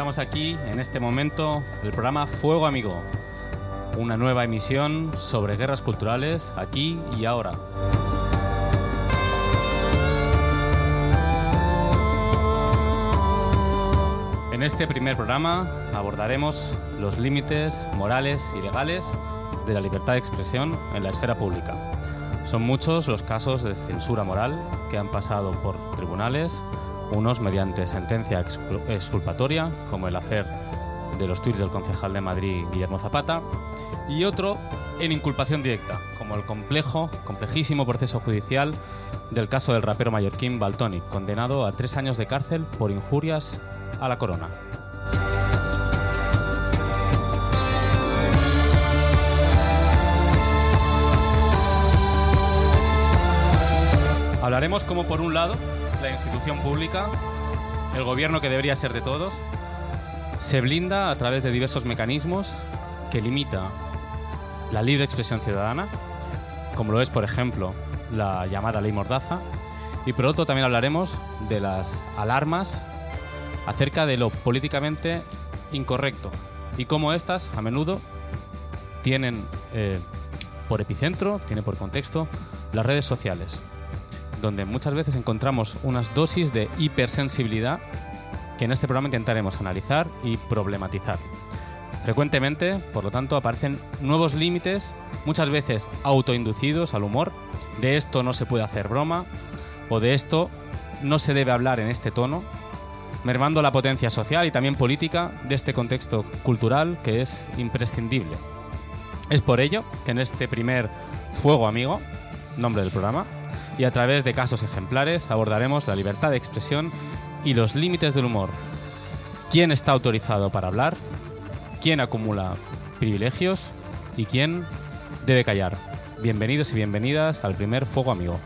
Empezamos aquí, en este momento, el programa Fuego Amigo. Una nueva emisión sobre guerras culturales, aquí y ahora. En este primer programa abordaremos los límites morales y legales de la libertad de expresión en la esfera pública. Son muchos los casos de censura moral que han pasado por tribunales, unos mediante sentencia exculpatoria, como el hacer de los tuits del concejal de Madrid Guillermo Zapata, y otro en inculpación directa, como el complejo, complejísimo proceso judicial del caso del rapero mallorquín Baltoni, condenado a tres años de cárcel por injurias a la corona. Hablaremos como por un lado la institución pública, el gobierno que debería ser de todos, se blinda a través de diversos mecanismos que limita la libre expresión ciudadana, como lo es, por ejemplo, la llamada ley Mordaza, y por otro también hablaremos de las alarmas acerca de lo políticamente incorrecto y cómo estas a menudo tienen eh, por epicentro, tiene por contexto las redes sociales, donde muchas veces encontramos unas dosis de hipersensibilidad que en este programa intentaremos analizar y problematizar. Frecuentemente, por lo tanto, aparecen nuevos límites, muchas veces autoinducidos al humor, de esto no se puede hacer broma, o de esto no se debe hablar en este tono, mermando la potencia social y también política de este contexto cultural que es imprescindible. Es por ello que en este primer Fuego Amigo, nombre del programa, y a través de casos ejemplares abordaremos la libertad de expresión y los límites del humor. ¿Quién está autorizado para hablar? ¿Quién acumula privilegios? ¿Y quién debe callar? Bienvenidos y bienvenidas al primer Fuego Amigo.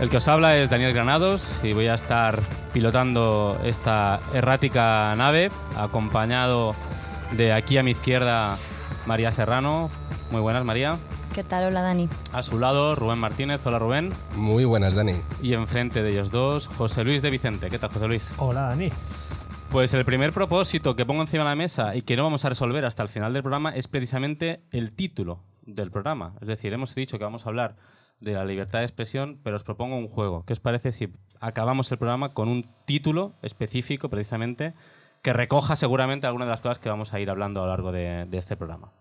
El que os habla es Daniel Granados y voy a estar pilotando esta errática nave, acompañado de aquí a mi izquierda María Serrano. Muy buenas, María. ¿Qué tal? Hola, Dani. A su lado, Rubén Martínez. Hola, Rubén. Muy buenas, Dani. Y enfrente de ellos dos, José Luis de Vicente. ¿Qué tal, José Luis? Hola, Dani. Pues el primer propósito que pongo encima de la mesa y que no vamos a resolver hasta el final del programa es precisamente el título del programa. Es decir, hemos dicho que vamos a hablar de la libertad de expresión, pero os propongo un juego. ¿Qué os parece si acabamos el programa con un título específico, precisamente, que recoja seguramente algunas de las cosas que vamos a ir hablando a lo largo de, de este programa?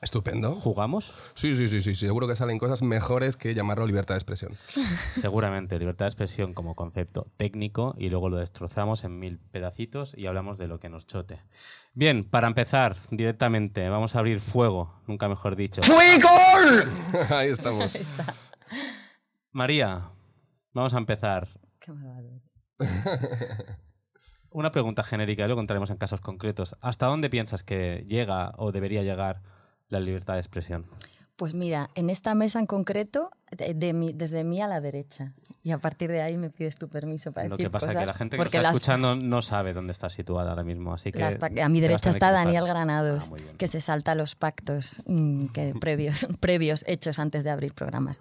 Estupendo. ¿Jugamos? Sí, sí, sí, sí. Seguro que salen cosas mejores que llamarlo libertad de expresión. Seguramente, libertad de expresión como concepto técnico y luego lo destrozamos en mil pedacitos y hablamos de lo que nos chote. Bien, para empezar directamente, vamos a abrir fuego, nunca mejor dicho. ¡Fuego! Ahí estamos. Ahí está. María, vamos a empezar. Qué malvado. Una pregunta genérica, y luego entraremos en casos concretos. ¿Hasta dónde piensas que llega o debería llegar la libertad de expresión? Pues mira, en esta mesa en concreto, de- de mi- desde mí a la derecha. Y a partir de ahí me pides tu permiso para Lo decir que pasa es que la gente que nos está las- escuchando no sabe dónde está situada ahora mismo, así que... las a mi derecha está. Daniel Granados, Ah, que se salta los pactos mm, que, previos, previos hechos antes de abrir programas.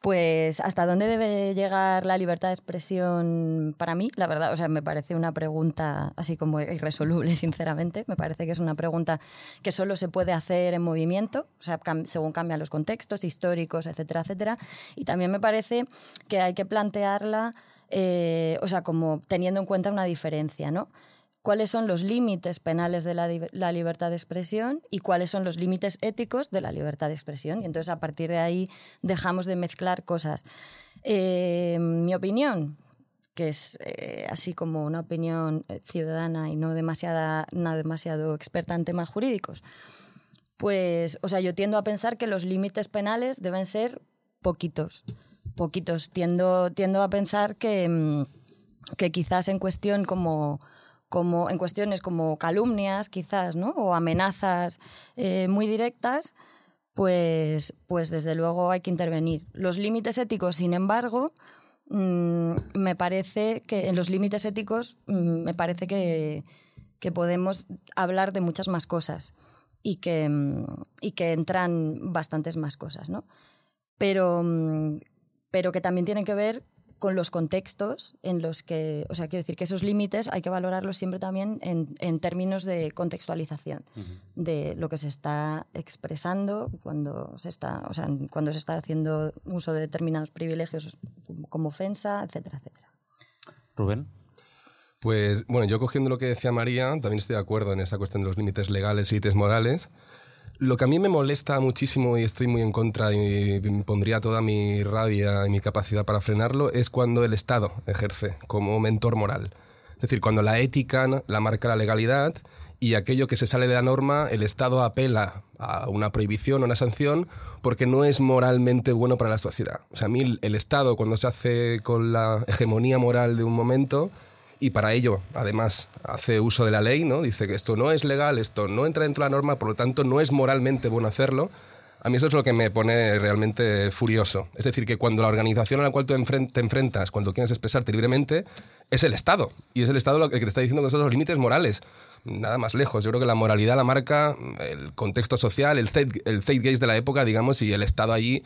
Pues, ¿hasta dónde debe llegar la libertad de expresión para mí? La verdad, o sea, me parece una pregunta así como irresoluble, sinceramente. Me parece que es una pregunta que solo se puede hacer en movimiento, o sea, según cambian los contextos históricos, etcétera, etcétera. Y también me parece que hay que plantearla, eh, o sea, como teniendo en cuenta una diferencia, ¿no? Cuáles son los límites penales de la, la libertad de expresión y cuáles son los límites éticos de la libertad de expresión. Y entonces a partir de ahí dejamos de mezclar cosas. Eh, mi opinión, que es eh, así como una opinión eh, ciudadana y no, demasiada, no demasiado experta en temas jurídicos, pues, o sea, yo tiendo a pensar que los límites penales deben ser poquitos. Poquitos. Tiendo, tiendo a pensar que, mm, que quizás en cuestión como como en cuestiones como calumnias, quizás, ¿no? O amenazas eh, muy directas, pues, pues desde luego hay que intervenir. Los límites éticos, sin embargo, mm, me parece que en los límites éticos mm, me parece que, que podemos hablar de muchas más cosas y que, mm, y que entran bastantes más cosas, ¿no? pero, pero que también tienen que ver con los contextos en los que, o sea, quiero decir que esos límites hay que valorarlos siempre también en, en términos de contextualización de lo que se está expresando cuando se está, o sea, cuando se está haciendo uso de determinados privilegios como ofensa, etcétera, etcétera. Rubén. Pues bueno, yo cogiendo lo que decía María, también estoy de acuerdo en esa cuestión de los límites legales y límites morales. Lo que a mí me molesta muchísimo y estoy muy en contra y pondría toda mi rabia y mi capacidad para frenarlo es cuando el Estado ejerce como mentor moral. Es decir, cuando la ética la marca la legalidad y aquello que se sale de la norma, el Estado apela a una prohibición o una sanción porque no es moralmente bueno para la sociedad. O sea, a mí el Estado cuando se hace con la hegemonía moral de un momento y para ello, además, hace uso de la ley, ¿no? Dice que esto no es legal, esto no entra dentro de la norma, por lo tanto no es moralmente bueno hacerlo. A mí eso es lo que me pone realmente furioso. Es decir, que cuando la organización a la cual tú te enfrentas, cuando quieres expresarte libremente, es el Estado. Y es el Estado el que te está diciendo que son los límites morales. Nada más lejos. Yo creo que la moralidad la marca el contexto social, el zeitgeist de la época, digamos, y el Estado allí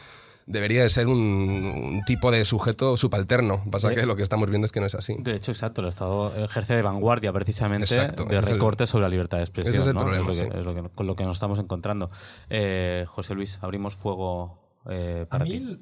debería de ser un, tipo de sujeto subalterno. Pasa que lo que estamos viendo es que no es así. De hecho, exacto, el Estado ejerce de vanguardia precisamente de recorte sobre la libertad de expresión. Ese es el problema, es lo que, con lo que nos estamos encontrando. Eh, José Luis, abrimos fuego eh, para ti.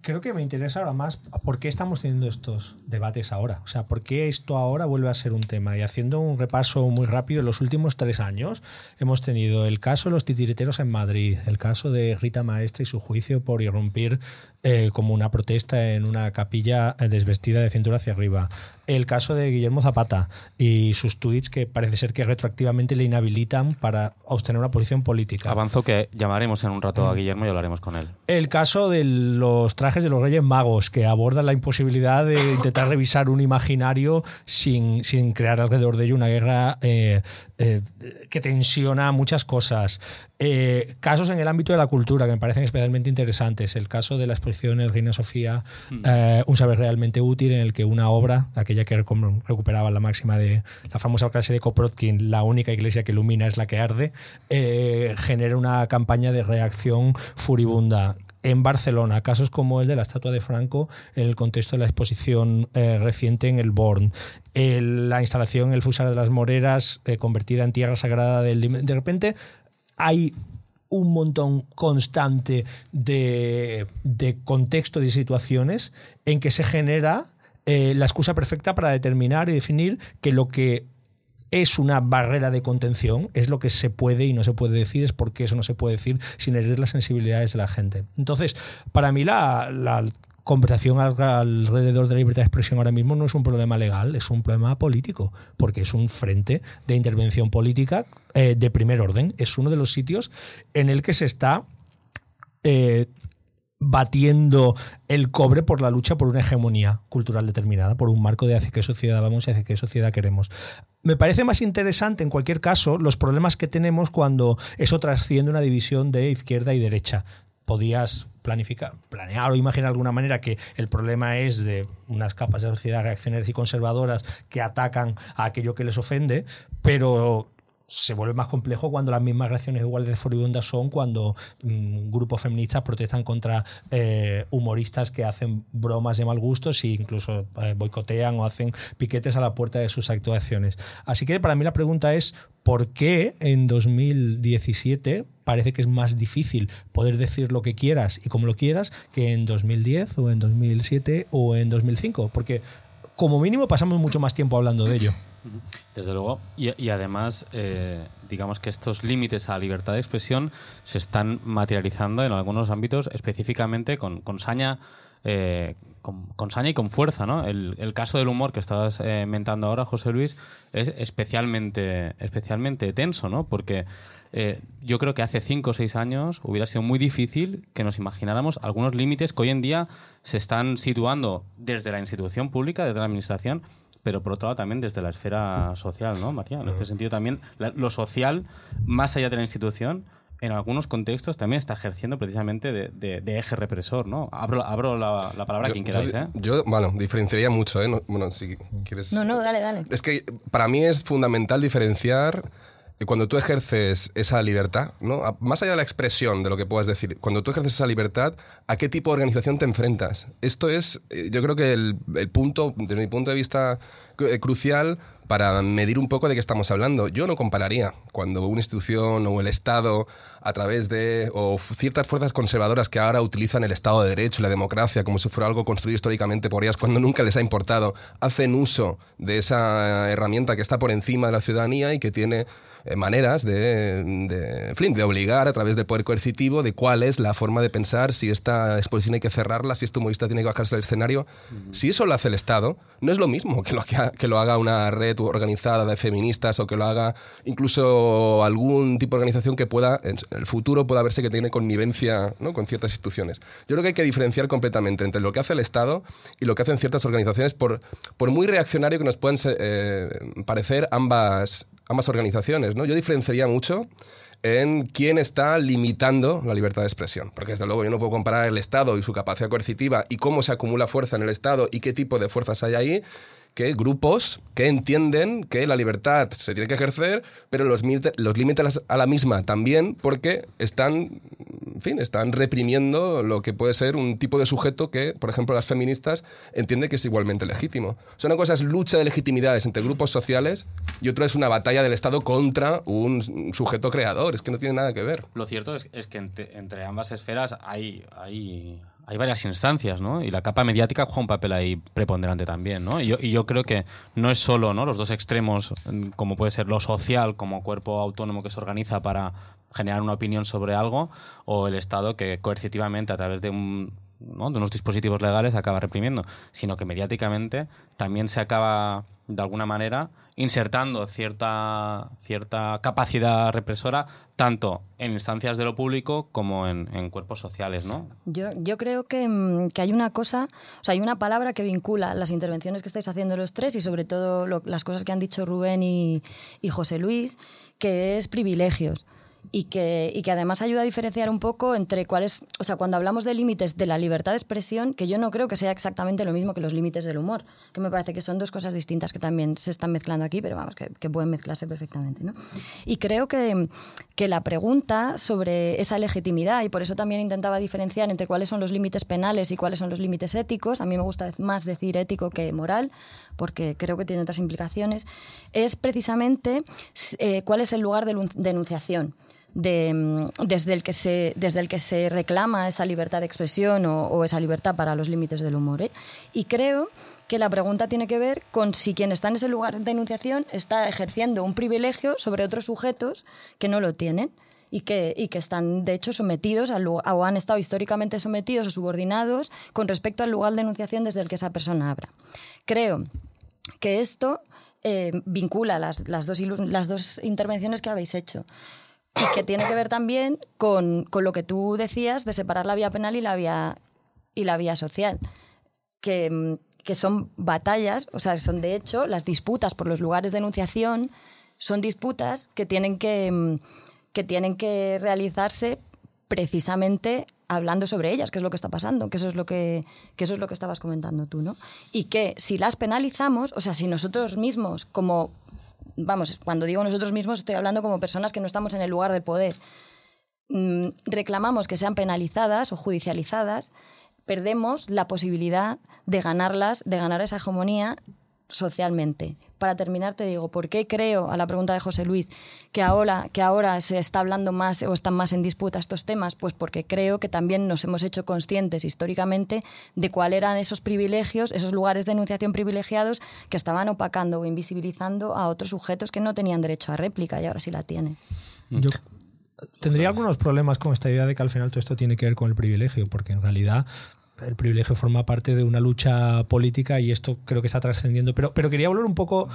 Creo que me interesa ahora más por qué estamos teniendo estos debates ahora. O sea, por qué esto ahora vuelve a ser un tema. Y haciendo un repaso muy rápido, en los últimos tres años hemos tenido el caso de los titiriteros en Madrid, el caso de Rita Maestra y su juicio por irrumpir eh, como una protesta en una capilla eh, desvestida de cintura hacia arriba. El caso de Guillermo Zapata y sus tweets que parece ser que retroactivamente le inhabilitan para obtener una posición política. Avanzo que llamaremos en un rato a mm. Guillermo y hablaremos con él. El caso de los trajes de los Reyes Magos, que abordan la imposibilidad de intentar revisar un imaginario sin, sin crear alrededor de ello una guerra eh, que tensiona muchas cosas. casos en el ámbito de la cultura que me parecen especialmente interesantes. El caso de la exposición El Reina Sofía, mm. eh, un saber realmente útil en el que una obra, aquella que recuperaba la máxima de la famosa clase de Koprotkin, la única iglesia que ilumina es la que arde, eh, genera una campaña de reacción furibunda en Barcelona, casos como el de la estatua de Franco en el contexto de la exposición eh, reciente en el Born, la instalación en el Fusar de las Moreras convertida en tierra sagrada del... De repente hay un montón constante de, de contexto, de situaciones en que se genera eh, la excusa perfecta para determinar y definir que lo que es una barrera de contención, es lo que se puede y no se puede decir, es porque eso no se puede decir sin herir las sensibilidades de la gente. Entonces, para mí la, conversación alrededor de la libertad de expresión ahora mismo no es un problema legal, es un problema político, porque es un frente de intervención política eh, de primer orden. Es uno de los sitios en el que se está eh, batiendo el cobre por la lucha por una hegemonía cultural determinada, por un marco de hacia qué sociedad vamos y hacia qué sociedad queremos. Me parece más interesante, en cualquier caso, los problemas que tenemos cuando eso trasciende una división de izquierda y derecha. Podías planificar, planear o imaginar de alguna manera que el problema es de unas capas de sociedad reaccionarias y conservadoras que atacan a aquello que les ofende, pero se vuelve más complejo cuando las mismas reacciones iguales de furibundas son cuando mm, grupos feministas protestan contra eh, humoristas que hacen bromas de mal gusto e incluso eh, boicotean o hacen piquetes a la puerta de sus actuaciones. Así que para mí la pregunta es, ¿por qué en 2017 parece que es más difícil poder decir lo que quieras y como lo quieras que en 2010 o en 2007 o en 2005? Porque como mínimo pasamos mucho más tiempo hablando de ello. Desde luego. Y, además, eh, digamos que estos límites a la libertad de expresión se están materializando en algunos ámbitos, específicamente con, saña. Eh, con, saña y con fuerza, ¿no? El, caso del humor que estabas eh, mentando ahora, José Luis, es especialmente, especialmente tenso, ¿no? Porque yo creo que hace cinco o seis años hubiera sido muy difícil que nos imagináramos algunos límites que hoy en día se están situando desde la institución pública, desde la administración, pero por otro lado también desde la esfera social, ¿no, María? En este sentido también lo social, más allá de la institución, en algunos contextos también está ejerciendo precisamente de, eje represor, ¿no? Abro, abro la, palabra a quien queráis, ¿eh? Yo, bueno, diferenciaría mucho, ¿eh? bueno, si quieres... No, no, dale, dale. Es que para mí es fundamental diferenciar cuando tú ejerces esa libertad, ¿no? más allá de la expresión de lo que puedas decir, cuando tú ejerces esa libertad, ¿a qué tipo de organización te enfrentas? Esto es, eh, yo creo que el, punto, desde mi punto de vista eh, crucial, para medir un poco de qué estamos hablando. Yo no compararía cuando una institución o el Estado, a través de o ciertas fuerzas conservadoras que ahora utilizan el Estado de Derecho y la democracia como si fuera algo construido históricamente por ellas cuando nunca les ha importado, hacen uso de esa herramienta que está por encima de la ciudadanía y que tiene maneras de, de, de obligar a través del poder coercitivo de cuál es la forma de pensar, si esta exposición hay que cerrarla, si este humorista tiene que bajarse del escenario. Si eso lo hace el Estado, no es lo mismo que lo, que, lo haga una red organizada de feministas o que lo haga incluso algún tipo de organización que pueda, en el futuro pueda verse que tiene connivencia ¿no? con ciertas instituciones. Yo creo que hay que diferenciar completamente entre lo que hace el Estado y lo que hacen ciertas organizaciones, por, por muy reaccionario que nos puedan eh, parecer ambas, ambas organizaciones. ¿no? Yo diferenciaría mucho en quién está limitando la libertad de expresión. Porque desde luego yo no puedo comparar el Estado y su capacidad coercitiva y cómo se acumula fuerza en el Estado y qué tipo de fuerzas hay ahí que grupos que entienden que la libertad se tiene que ejercer, pero los, los límites a la misma también, porque están, en fin, están reprimiendo lo que puede ser un tipo de sujeto que, por ejemplo, las feministas entienden que es igualmente legítimo. O sea, una cosa es lucha de legitimidades entre grupos sociales y otra es una batalla del Estado contra un sujeto creador. Es que no tiene nada que ver. Lo cierto es, que entre, entre, ambas esferas hay, hay hay varias instancias, ¿no? Y la capa mediática juega un papel ahí preponderante también, ¿no? Y yo, creo que no es solo ¿no? los dos extremos, como puede ser lo social como cuerpo autónomo que se organiza para generar una opinión sobre algo, o el Estado que coercitivamente a través de un ¿no? de unos dispositivos legales acaba reprimiendo, sino que mediáticamente también se acaba de alguna manera insertando cierta, cierta capacidad represora tanto en instancias de lo público como en, cuerpos sociales, ¿no? Yo, yo creo que, mm, que, hay una cosa, o sea, hay una palabra que vincula las intervenciones que estáis haciendo los tres y sobre todo las cosas que han dicho Rubén y, y José Luis, que es privilegios y que, y que además ayuda a diferenciar un poco entre cuáles, o sea, cuando hablamos de límites de la libertad de expresión, que yo no creo que sea exactamente lo mismo que los límites del humor, que me parece que son dos cosas distintas que también se están mezclando aquí, pero vamos, que, pueden mezclarse perfectamente. ¿no? Y creo que, que la pregunta sobre esa legitimidad, y por eso también intentaba diferenciar entre cuáles son los límites penales y cuáles son los límites éticos, a mí me gusta más decir ético que moral, porque creo que tiene otras implicaciones, es precisamente eh, cuál es el lugar de denunciación. Mm, desde, el que se, desde el que se reclama esa libertad de expresión o, esa libertad para los límites del humor. ¿eh? Y creo que la pregunta tiene que ver con si quien está en ese lugar de enunciación está ejerciendo un privilegio sobre otros sujetos que no lo tienen y que, y que están, de hecho, sometidos al, o han estado históricamente sometidos o subordinados con respecto al lugar de enunciación desde el que esa persona abra. Creo que esto eh, vincula las, las, dos, las dos intervenciones que habéis hecho y que tiene que ver también con, con, lo que tú decías de separar la vía penal y la vía, y la vía social, que, que son batallas, o sea, son de hecho las disputas por los lugares de enunciación, son disputas que tienen que, que, tienen que realizarse precisamente hablando sobre ellas, que es lo que está pasando, que eso es lo que, que eso es lo que estabas comentando tú, ¿no? Y que si las penalizamos, o sea, si nosotros mismos como vamos, cuando digo nosotros mismos estoy hablando como personas que no estamos en el lugar de poder, mm, reclamamos que sean penalizadas o judicializadas, perdemos la posibilidad de ganarlas, de ganar esa hegemonía socialmente. Para terminar, te digo, ¿por qué creo, a la pregunta de José Luis, que ahora, que ahora se está hablando más o están más en disputa estos temas? Pues porque creo que también nos hemos hecho conscientes históricamente de cuáles eran esos privilegios, esos lugares de enunciación privilegiados que estaban opacando o invisibilizando a otros sujetos que no tenían derecho a réplica y ahora sí la tienen. Yo tendría algunos problemas con esta idea de que al final todo esto tiene que ver con el privilegio, porque en realidad el privilegio forma parte de una lucha política y esto creo que está trascendiendo. Pero, pero quería volver un poco.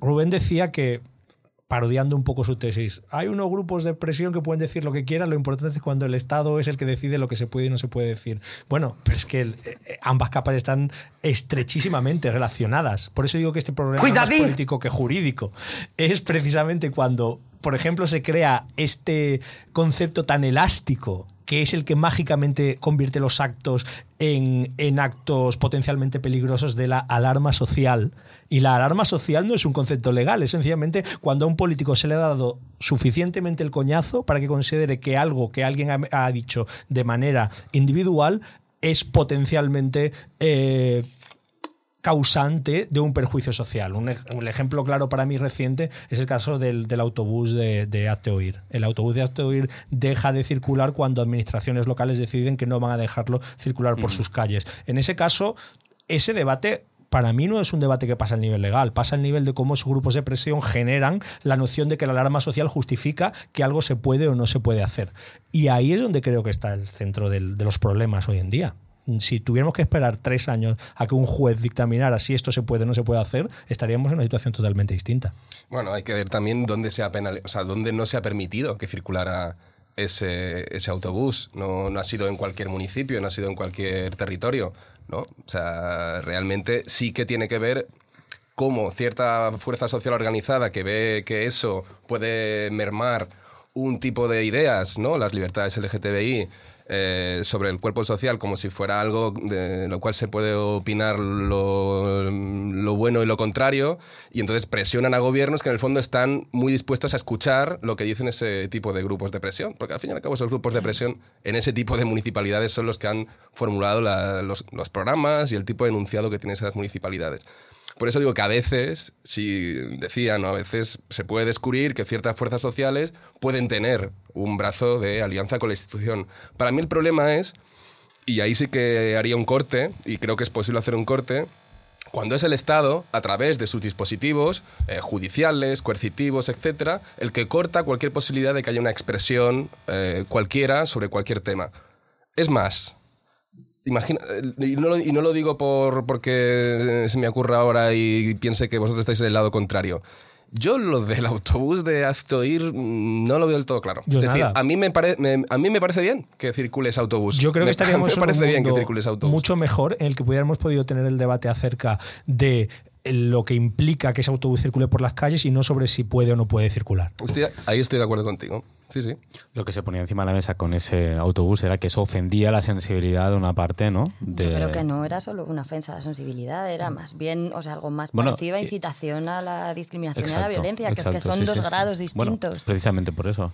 Rubén decía que, parodiando un poco su tesis, hay unos grupos de presión que pueden decir lo que quieran, lo importante es cuando el Estado es el que decide lo que se puede y no se puede decir. Bueno, pero es que eh, ambas capas están estrechísimamente relacionadas. Por eso digo que este problema es más político que jurídico. Es precisamente cuando, por ejemplo, se crea este concepto tan elástico que es el que mágicamente convierte los actos en, en, actos potencialmente peligrosos de la alarma social. Y la alarma social no es un concepto legal, es sencillamente cuando a un político se le ha dado suficientemente el coñazo para que considere que algo que alguien ha, dicho de manera individual es potencialmente... Eh, causante de un perjuicio social. Un, un, ejemplo claro para mí reciente es el caso del, del autobús de, de Hazte Oír. El autobús de Hazte Oír deja de circular cuando administraciones locales deciden que no van a dejarlo circular por mm. sus calles. En ese caso, ese debate para mí no es un debate que pasa al nivel legal, pasa al nivel de cómo esos grupos de presión generan la noción de que la alarma social justifica que algo se puede o no se puede hacer. Y ahí es donde creo que está el centro del, de los problemas hoy en día si tuviéramos que esperar tres años a que un juez dictaminara si esto se puede o no se puede hacer, estaríamos en una situación totalmente distinta. Bueno, hay que ver también dónde se ha penal, o sea, dónde no se ha permitido que circulara ese, ese autobús. No, no, ha sido en cualquier municipio, no ha sido en cualquier territorio. ¿no? O sea, realmente sí que tiene que ver cómo cierta fuerza social organizada que ve que eso puede mermar un tipo de ideas, ¿no? Las libertades LGTBI, eh, sobre el cuerpo social como si fuera algo de lo cual se puede opinar lo, lo, bueno y lo contrario, y entonces presionan a gobiernos que en el fondo están muy dispuestos a escuchar lo que dicen ese tipo de grupos de presión, porque al fin y al cabo esos grupos de presión en ese tipo de municipalidades son los que han formulado la, los, los programas y el tipo de enunciado que tienen esas municipalidades. Por eso digo que a veces, si decía, ¿no? a veces se puede descubrir que ciertas fuerzas sociales pueden tener un brazo de alianza con la institución. Para mí el problema es, y ahí sí que haría un corte, y creo que es posible hacer un corte, cuando es el Estado, a través de sus dispositivos eh, judiciales, coercitivos, etcétera, el que corta cualquier posibilidad de que haya una expresión eh, cualquiera sobre cualquier tema. Es más, Imagina, y no, lo, y no lo digo por, porque se me ocurra ahora y piense que vosotros estáis en el lado contrario. Yo lo del autobús de Aztoir mm, no lo veo del todo claro. Yo es decir, a mí, me pare, me, a mí me parece bien que circule ese autobús. Yo creo me, que estaríamos me parece en un bien que mundo circule ese autobús. mucho mejor en el que pudiéramos podido tener el debate acerca de lo que implica que ese autobús circule por las calles y no sobre si puede o no puede circular. Ahí estoy de acuerdo contigo. Sí, sí. Lo que se ponía encima de la mesa con ese autobús era que eso ofendía la sensibilidad de una parte, ¿no? De... Yo creo que no era solo una ofensa a la sensibilidad, era más bien, o sea, algo más Bueno, parecido a incitación a la discriminación y a la Exacto, violencia, que es que son sí, dos sí. grados Bueno, distintos. precisamente por eso.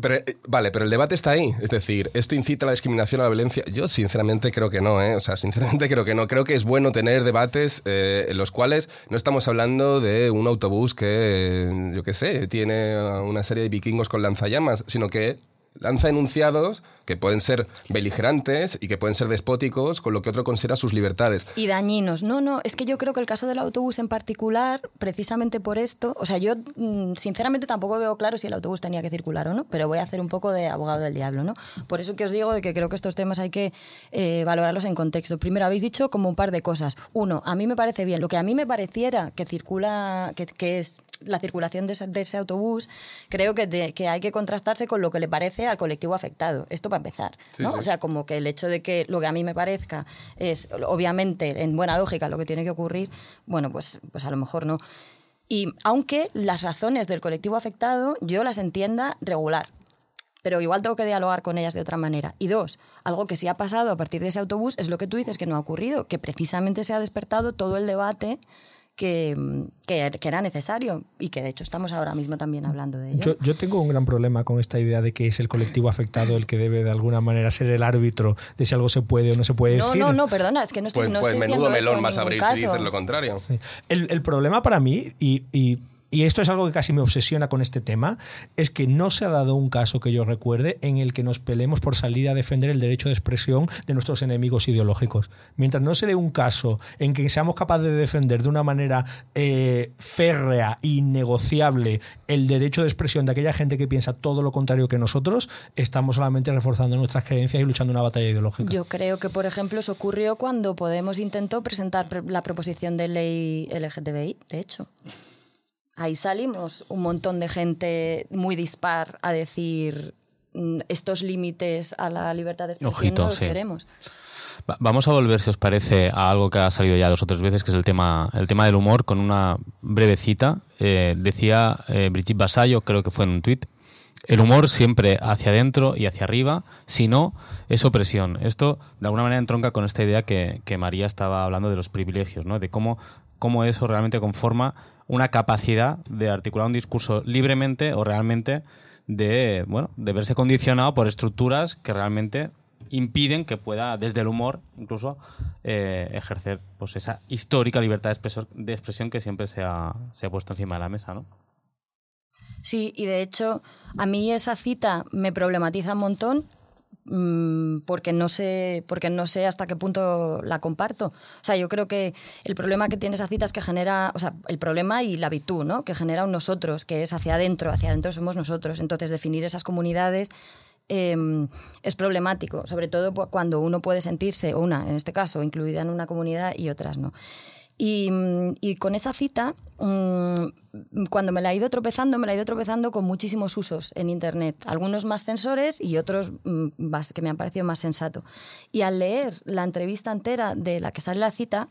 Pero, eh, vale, pero el debate está ahí. Es decir, ¿esto incita a la discriminación, a la violencia? Yo sinceramente creo que no, ¿eh? O sea, sinceramente creo que no. Creo que es bueno tener debates eh, en los cuales no estamos hablando de un autobús que, yo qué sé, tiene a una serie de vikingos con lanzallamas, sino que lanza enunciados que pueden ser beligerantes y que pueden ser despóticos con lo que otro considera sus libertades. Y dañinos. No, no, es que yo creo que el caso del autobús en particular, precisamente por esto, o sea, yo mm, sinceramente tampoco veo claro si el autobús tenía que circular o no, pero voy a hacer un poco de abogado del diablo, ¿no? Por eso que os digo de que creo que estos temas hay que eh, valorarlos en contexto. Primero, habéis dicho como un par de cosas. Uno, a mí me parece bien, lo que a mí me pareciera que circula, que, es la circulación de ese, autobús, creo que, que hay que contrastarse con lo que le parece al colectivo afectado. Esto para empezar, Sí, ¿no? sí. O sea, como que el hecho de que lo que a mí me parezca es, obviamente, en buena lógica, lo que tiene que ocurrir, bueno, pues, pues a lo mejor no. Y aunque las razones del colectivo afectado yo las entienda regular, pero igual tengo que dialogar con ellas de otra manera. Y dos, algo que sí ha pasado a partir de ese autobús es lo que tú dices que no ha ocurrido, que precisamente se ha despertado todo el debate que, que, que era necesario y que de hecho estamos ahora mismo también hablando de ello. Yo, yo tengo un gran problema con esta idea de que es el colectivo afectado el que debe de alguna manera ser el árbitro de si algo se puede o no se puede no, decir. no, no, perdona, es que no estoy, Pues, no pues estoy menudo diciendo eso melón en vas a ningún abrir si dices lo contrario. Sí. El, el problema para mí, y, y- y esto es algo que casi me obsesiona con este tema, es que no se ha dado un caso que yo recuerde en el que nos peleemos por salir a defender el derecho de expresión de nuestros enemigos ideológicos. Mientras no se dé un caso en que seamos capaces de defender de una manera eh, férrea y negociable el derecho de expresión de aquella gente que piensa todo lo contrario que nosotros, estamos solamente reforzando nuestras creencias y luchando una batalla ideológica. Yo creo que, por ejemplo, eso ocurrió cuando Podemos intentó presentar pre- la proposición de ley LGTBI, de hecho. Ahí salimos un montón de gente muy dispar a decir mm, estos límites a la libertad de expresión Ojito, no los sí. queremos. Va- Vamos a volver, si os parece, a algo que ha salido ya dos o tres veces, que es el tema, el tema del humor, con una breve cita. Eh, decía eh, Brigitte Basayo, creo que fue en un tuit, el humor siempre hacia adentro y hacia arriba, si no, es opresión. Esto de alguna manera entronca con esta idea que, María estaba hablando de los privilegios, ¿no? de cómo, cómo eso realmente conforma una capacidad de articular un discurso libremente o realmente de, bueno, de verse condicionado por estructuras que realmente impiden que pueda, desde el humor, incluso, eh, ejercer pues, esa histórica libertad de expresión, que siempre se ha, se ha puesto encima de la mesa, ¿no? Sí, y de hecho, a mí esa cita me problematiza un montón mm, porque no sé porque no sé hasta qué punto la comparto. O sea, yo creo que el problema que tiene esa cita es que genera, o sea, el problema y la virtud, ¿no? Que genera un nosotros, que es hacia adentro, hacia adentro somos nosotros. Entonces, definir esas comunidades em, es problemático, sobre todo cuando uno puede sentirse, una, en este caso, incluida en una comunidad y otras no. Y, con esa cita, mm, cuando me la he ido tropezando, me la he ido tropezando con muchísimos usos en Internet, algunos más censores y otros mm, que me han parecido más sensato. Y al leer la entrevista entera de la que sale la cita,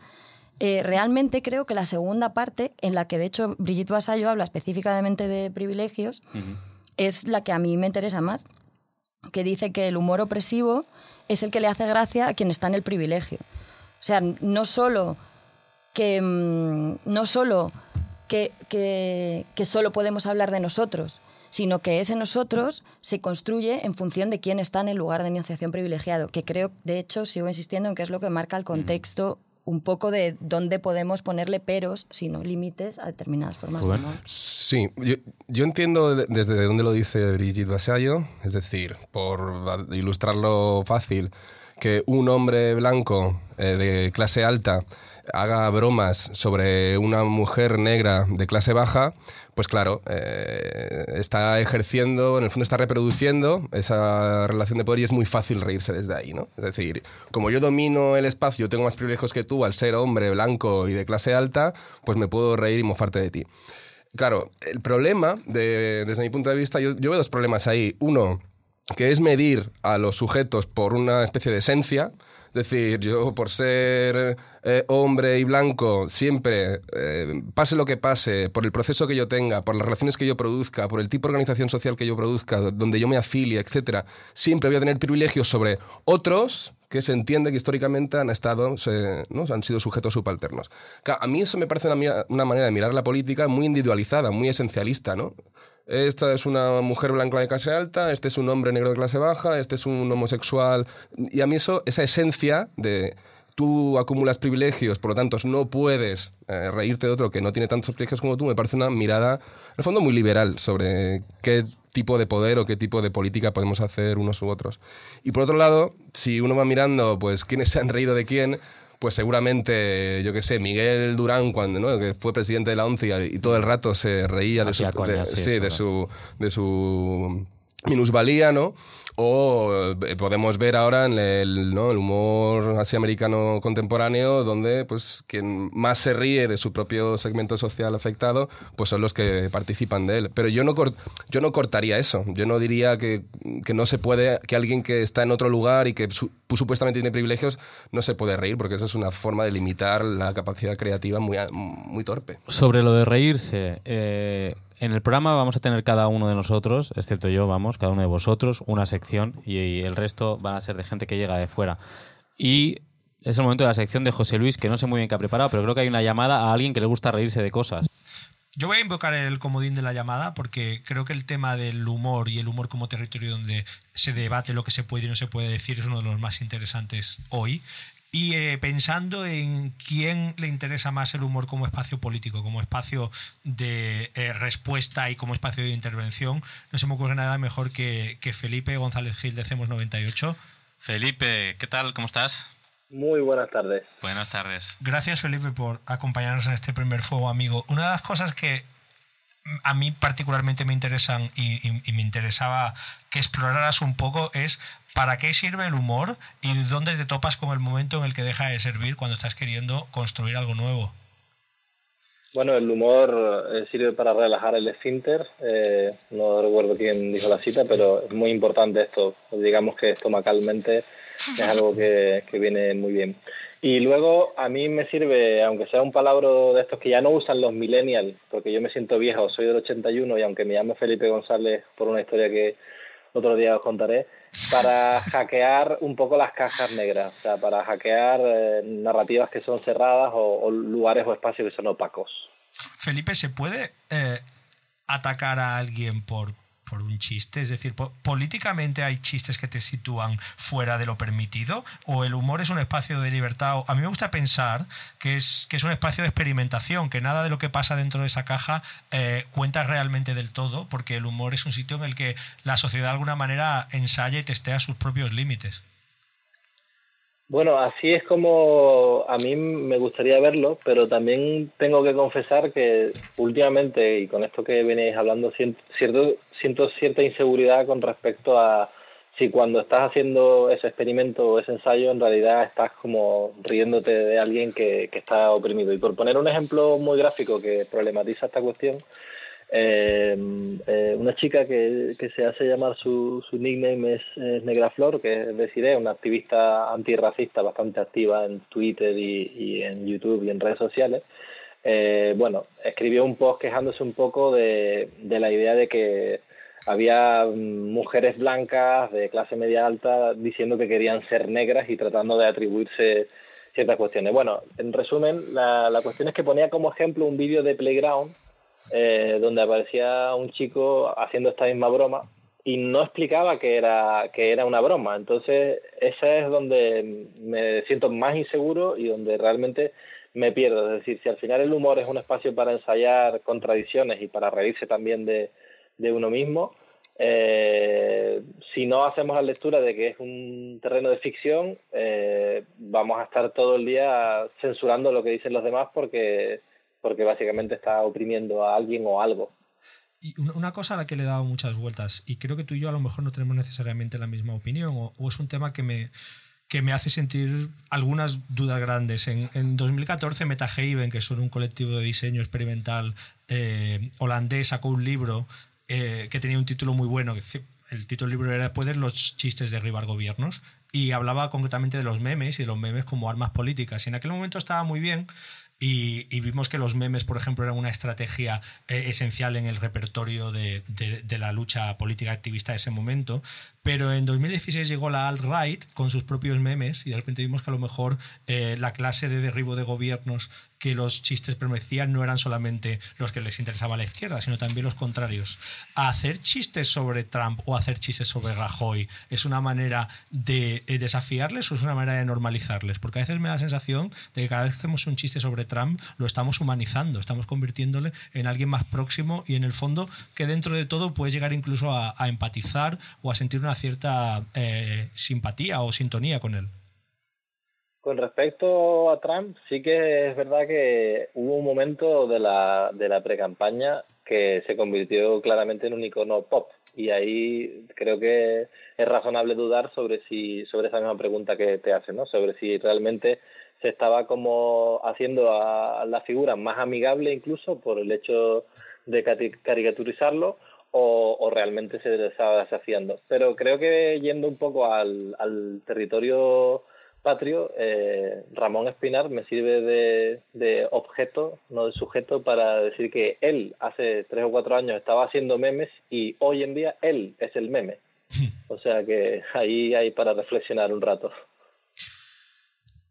eh, realmente creo que la segunda parte, en la que de hecho Brigitte Vasallo habla específicamente de privilegios, es la que a mí me interesa más, que dice que el humor opresivo es el que le hace gracia a quien está en el privilegio. O sea, no solo que mm, no solo que, que, solo podemos hablar de nosotros, sino que ese nosotros se construye en función de quién está en el lugar de negociación privilegiado, que creo, de hecho, sigo insistiendo en que es lo que marca el contexto un poco de dónde podemos ponerle peros, sino límites a determinadas formas de Sí, yo, entiendo desde dónde lo dice Brigitte Vasallo, es decir, por ilustrarlo fácil, que un hombre blanco eh, de clase alta haga bromas sobre una mujer negra de clase baja, pues claro, eh, está ejerciendo, en el fondo está reproduciendo esa relación de poder y es muy fácil reírse desde ahí, ¿no? Es decir, como yo domino el espacio, tengo más privilegios que tú al ser hombre blanco y de clase alta, pues me puedo reír y mofarte de ti. Claro, el problema, desde mi punto de vista, yo, yo veo dos problemas ahí. Uno, que es medir a los sujetos por una especie de esencia, es decir, yo por ser eh, hombre y blanco, siempre, eh, pase lo que pase, por el proceso que yo tenga, por las relaciones que yo produzca, por el tipo de organización social que yo produzca, donde yo me afilie, etc., siempre voy a tener privilegios sobre otros que se entiende que históricamente han estado, ¿no? han sido sujetos subalternos. a mí eso me parece una, una manera de mirar la política muy individualizada, muy esencialista, ¿no? Esta es una mujer blanca de clase alta, este es un hombre negro de clase baja, este es un homosexual. Y a mí eso, esa esencia de tú acumulas privilegios, por lo tanto no puedes eh, reírte de otro que no tiene tantos privilegios como tú, me parece una mirada, en el fondo, muy liberal sobre qué tipo de poder o qué tipo de política podemos hacer unos u otros. Y por otro lado, si uno va mirando, pues, quiénes se han reído de quién, pues seguramente, yo qué sé, Miguel Durán, cuando ¿no? que fue presidente de la ONCE y todo el rato se reía de su, sí, de, su, de su minusvalía, ¿no? O eh, podemos ver ahora en el, ¿no? el humor asiamericano contemporáneo, donde pues, quien más se ríe de su propio segmento social afectado, pues son los que participan de él. Pero yo no, yo no cortaría eso. Yo no diría que, que, no se puede, que alguien que está en otro lugar y que supuestamente tiene privilegios, no se puede reír, porque eso es una forma de limitar la capacidad creativa muy, muy torpe. Sobre lo de reírse, eh, en el programa vamos a tener cada uno de nosotros, excepto yo, vamos, cada uno de vosotros, una sección y, el resto van a ser de gente que llega de fuera. Y es el momento de la sección de José Luis, que no sé muy bien qué ha preparado, pero creo que hay una llamada a alguien que le gusta reírse de cosas. Yo voy a invocar el comodín de la llamada porque creo que el tema del humor y el humor como territorio donde se debate lo que se puede y no se puede decir es uno de los más interesantes hoy. Y eh, pensando en quién le interesa más el humor como espacio político, como espacio de eh, respuesta y como espacio de intervención, no se me ocurre nada mejor que, que Felipe González Gil de CEMOS 98. Felipe, ¿qué tal? ¿Cómo estás? Muy buenas tardes. Buenas tardes. Gracias Felipe por acompañarnos en este primer fuego amigo. Una de las cosas que a mí particularmente me interesan y, me interesaba que exploraras un poco es para qué sirve el humor y dónde te topas con el momento en el que deja de servir cuando estás queriendo construir algo nuevo. Bueno, el humor eh, sirve para relajar el esfínter. Eh, no recuerdo quién dijo la cita, pero es muy importante esto. Digamos que estomacalmente es algo que, que viene muy bien. Y luego a mí me sirve, aunque sea un palabra de estos que ya no usan los millennials, porque yo me siento viejo, soy del 81 y aunque me llame Felipe González por una historia que otro día os contaré, para hackear un poco las cajas negras, o sea, para hackear eh, narrativas que son cerradas o, lugares o espacios que son opacos. Felipe, ¿se puede eh, atacar a alguien por por un chiste? Es decir, ¿políticamente hay chistes que te sitúan fuera de lo permitido? ¿O el humor es un espacio de libertad? A mí me gusta pensar que es, que es un espacio de experimentación, que nada de lo que pasa dentro de esa caja eh, cuenta realmente del todo, porque el humor es un sitio en el que la sociedad de alguna manera ensaya y testea sus propios límites. Bueno, así es como a mí me gustaría verlo, pero también tengo que confesar que últimamente, y con esto que venéis hablando, siento, siento cierta inseguridad con respecto a si cuando estás haciendo ese experimento o ese ensayo en realidad estás como riéndote de alguien que, que está oprimido. Y por poner un ejemplo muy gráfico que problematiza esta cuestión, eh, eh, una chica que, que, se hace llamar su, su nickname es, Negra Flor, que es decir, es una activista antirracista bastante activa en Twitter y, en YouTube y en redes sociales. Eh, bueno, escribió un post quejándose un poco de, de la idea de que había mujeres blancas de clase media alta diciendo que querían ser negras y tratando de atribuirse ciertas cuestiones. Bueno, en resumen, la, la cuestión es que ponía como ejemplo un vídeo de Playground eh, donde aparecía un chico haciendo esta misma broma y no explicaba que era, que era una broma. Entonces, esa es donde me siento más inseguro y donde realmente me pierdo. Es decir, si al final el humor es un espacio para ensayar contradicciones y para reírse también de, de uno mismo, eh, si no hacemos la lectura de que es un terreno de ficción, eh, vamos a estar todo el día censurando lo que dicen los demás porque porque básicamente está oprimiendo a alguien o algo. Y una cosa a la que le he dado muchas vueltas, y creo que tú y yo a lo mejor no tenemos necesariamente la misma opinión, o, es un tema que me, que me hace sentir algunas dudas grandes. En, en 2014, MetaHaven, que son un colectivo de diseño experimental eh, holandés, sacó un libro eh, que tenía un título muy bueno. El título del libro era Pueden los chistes derribar gobiernos y hablaba concretamente de los memes y de los memes como armas políticas. Y en aquel momento estaba muy bien, y, vimos que los memes, por ejemplo, eran una estrategia eh, esencial en el repertorio de, de, la lucha política activista de ese momento. Pero en 2016 llegó la alt-right con sus propios memes y de repente vimos que a lo mejor eh, la clase de derribo de gobiernos que los chistes permitían no eran solamente los que les interesaba a la izquierda, sino también los contrarios. Hacer chistes sobre Trump o hacer chistes sobre Rajoy es una manera de eh, desafiarles o es una manera de normalizarles, porque a veces me da la sensación de que cada vez que hacemos un chiste sobre Trump lo estamos humanizando, estamos convirtiéndole en alguien más próximo y en el fondo que dentro de todo puede llegar incluso a, empatizar o a sentir una cierta eh, simpatía o sintonía con él. Con respecto a Trump, sí que es verdad que hubo un momento de la, de la pre-campaña que se convirtió claramente en un icono pop. Y ahí creo que es razonable dudar sobre si sobre esa misma pregunta que te hacen, ¿no? Sobre si realmente se estaba como haciendo a la figura más amigable incluso por el hecho de caricaturizarlo o, o realmente se estaba desafiando. Pero creo que yendo un poco al, al territorio patrio, eh, Ramón Espinar me sirve de, objeto, no de sujeto, para decir que él hace tres o cuatro años estaba haciendo memes y hoy en día él es el meme. O sea que ahí hay para reflexionar un rato.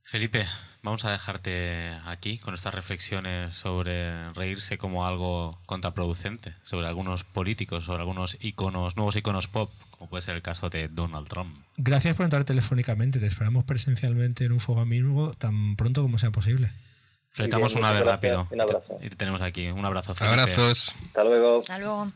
Felipe, Vamos a dejarte aquí con estas reflexiones sobre reírse como algo contraproducente, sobre algunos políticos, sobre algunos iconos, nuevos iconos pop, como puede ser el caso de Donald Trump. Gracias por entrar telefónicamente. Te esperamos presencialmente en un fuego amigo tan pronto como sea posible. Fletamos una vez rápido. Un abrazo. Y te tenemos aquí. Un abrazo. Felipe. Abrazos. Hasta luego. Hasta luego.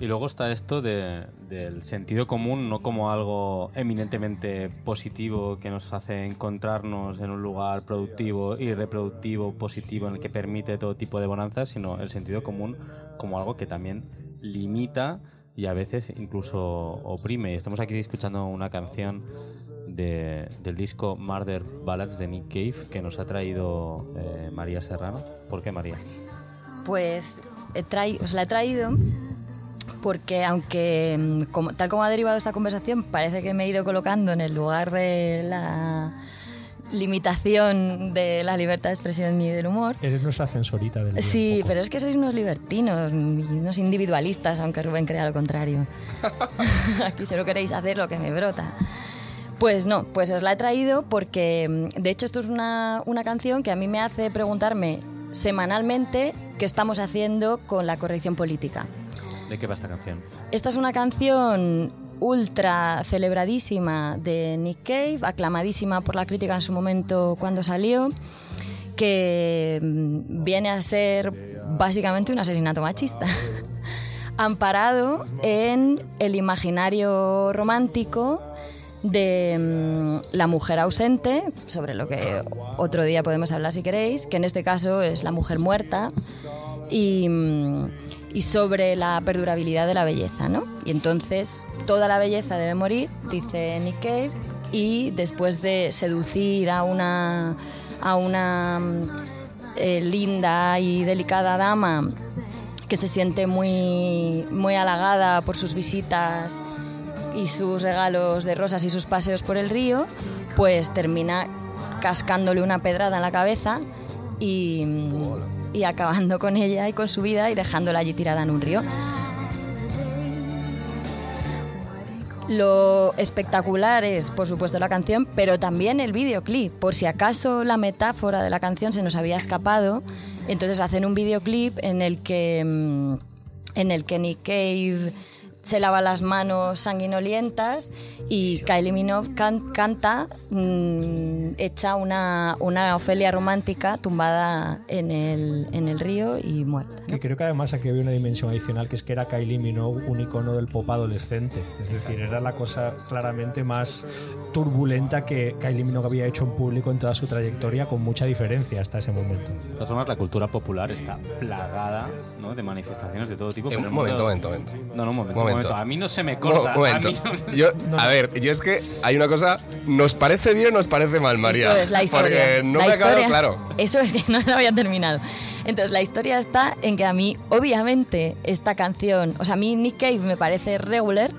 Y luego está esto de- del sentido común, no como algo eminentemente positivo que nos hace encontrarnos en un lugar productivo y reproductivo, positivo, en el que permite todo tipo de bonanzas, sino el sentido común como algo que también limita y a veces incluso oprime. Y Estamos aquí escuchando una canción de- del disco Murder Ballads de Nick Cave que nos ha traído eh, María Serrano. ¿Por qué María? Pues he trai- os la he traído porque aunque mm, como- tal como ha derivado esta conversación parece que me he ido colocando en el lugar de la limitación de la libertad de expresión y del humor. Eres nuestra censorita del día, Sí, pero es que sois unos libertinos y unos individualistas, aunque Rubén crea lo contrario. Aquí solo queréis hacer lo que me brota. Pues no, pues os la he traído porque, mm, de hecho, esto es una, una canción que a mí me hace preguntarme semanalmente qué estamos haciendo con la corrección política. ¿De qué va esta canción? Esta es una canción ultra celebradísima de Nick Cave, aclamadísima por la crítica en su momento cuando salió, que mm, viene a ser básicamente un asesinato machista, amparado en el imaginario romántico de mm, la mujer ausente, sobre lo que otro día podemos hablar si queréis, que en este caso es la mujer muerta, y, mm, y sobre la perdurabilidad de la belleza, ¿no? Y entonces toda la belleza debe morir, dice Nick y después de seducir a una, a una mm, eh, linda y delicada dama que se siente muy, muy halagada por sus visitas y sus regalos de rosas y sus paseos por el río, pues termina cascándole una pedrada en la cabeza y, y acabando con ella y con su vida y dejándola allí tirada en un río. Lo espectacular es, por supuesto, la canción, pero también el videoclip. Por si acaso la metáfora de la canción se nos había escapado, entonces hacen un videoclip en el que, mm, en el que Nick Cave se lava las manos sanguinolientas y Kylie Minogue can- canta mm, hecha una, una Ofelia romántica tumbada en el, en el río y muerta. ¿no? Que creo que además aquí había una dimensión adicional que es que era Kylie Minogue un icono del pop adolescente. Es decir, era la cosa claramente más turbulenta que Kylie Minogue había hecho en público en toda su trayectoria con mucha diferencia hasta ese momento. De todas formas, la cultura popular está plagada ¿no? de manifestaciones de todo tipo. Eh, un momento, momento, momento. No, no, un momento, Momento. Momento. A mí no se me Un corta. momento. A mí no- Yo, a ver, yo es que hay una cosa, ¿nos parece bien o nos parece mal, María? Eso es la historia. Porque no La me ha quedado historia- claro. Eso es que no lo había terminado. Entonces, la historia está en que a mí, obviamente, esta canción, o sea, a mí Nick Cave me parece regular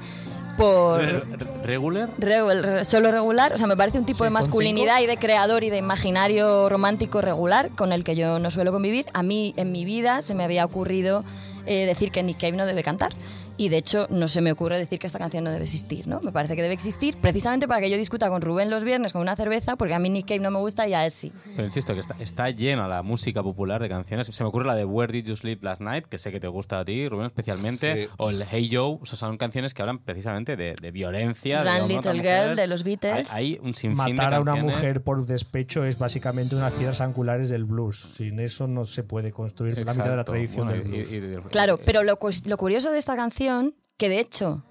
por... Re- ¿Regular? Regular, solo regular, o sea, me parece un tipo Sí, de masculinidad y de creador y de imaginario romántico regular con el que yo no suelo convivir. A mí en mi vida se me había ocurrido eh, decir que Nick Cave no debe cantar. Y de hecho no se me ocurre decir que esta canción no debe existir, ¿no? Me parece que debe existir precisamente para que yo discuta con Rubén los viernes con una cerveza, porque a mí Nick Cave no me gusta y a él sí. Pero insisto, que está, está llena la música popular de canciones. Se me ocurre la de Where Did You Sleep Last Night, que sé que te gusta a ti, Rubén, especialmente. Sí. O el Hey Joe. O sea, son canciones que hablan precisamente de, de violencia. de Run a Little. Girl de los Beatles. Hay, hay un sinfín Matar de a una mujer por despecho es básicamente unas piedras angulares del blues. Sin eso no se puede construir la mitad de la Exacto. tradición Bueno, del y- blues. y de- Claro, pero lo, lo curioso de esta canción, que de hecho,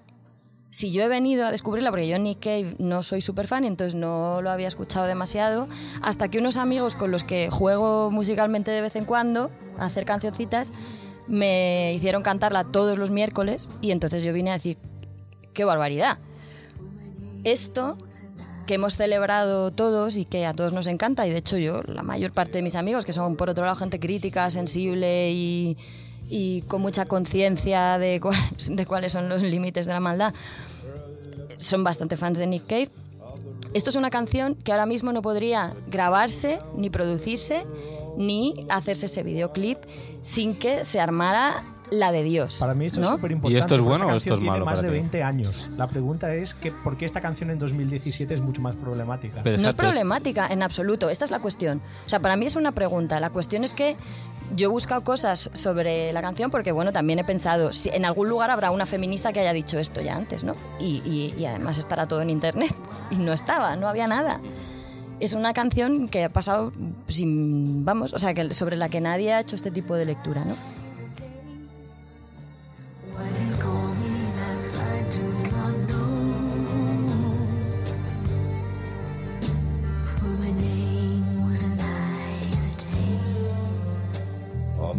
si yo he venido a descubrirla, porque yo Nick Cave no soy súper fan, entonces no lo había escuchado demasiado, hasta que unos amigos con los que juego musicalmente de vez en cuando, a hacer cancioncitas, me hicieron cantarla todos los miércoles y entonces yo vine a decir, qué barbaridad. Esto que hemos celebrado todos y que a todos nos encanta, y de hecho yo, la mayor parte de mis amigos, que son por otro lado gente crítica, sensible y, y con mucha conciencia de, cuáles- de cuáles son los límites de la maldad, son bastante fans de Nick Cave. Esto es una canción que ahora mismo no podría grabarse, ni producirse, ni hacerse ese videoclip sin que se armara la de Dios. Para mí esto ¿no? es súper importante. ¿Y esto es bueno o esto es canción malo Tiene más para de ti? 20 años. La pregunta es que por qué esta canción en 2017 es mucho más problemática. Pero No es problemática en absoluto, esta es la cuestión. O sea, para mí es una pregunta. La cuestión es que yo he buscado cosas sobre la canción porque, bueno, también he pensado, si en algún lugar habrá una feminista que haya dicho esto ya antes, ¿no? Y, y- y además estará todo en internet. Y no estaba, no había nada. Es una canción que ha pasado sin, vamos, o sea, que sobre la que nadie ha hecho este tipo de lectura, ¿no?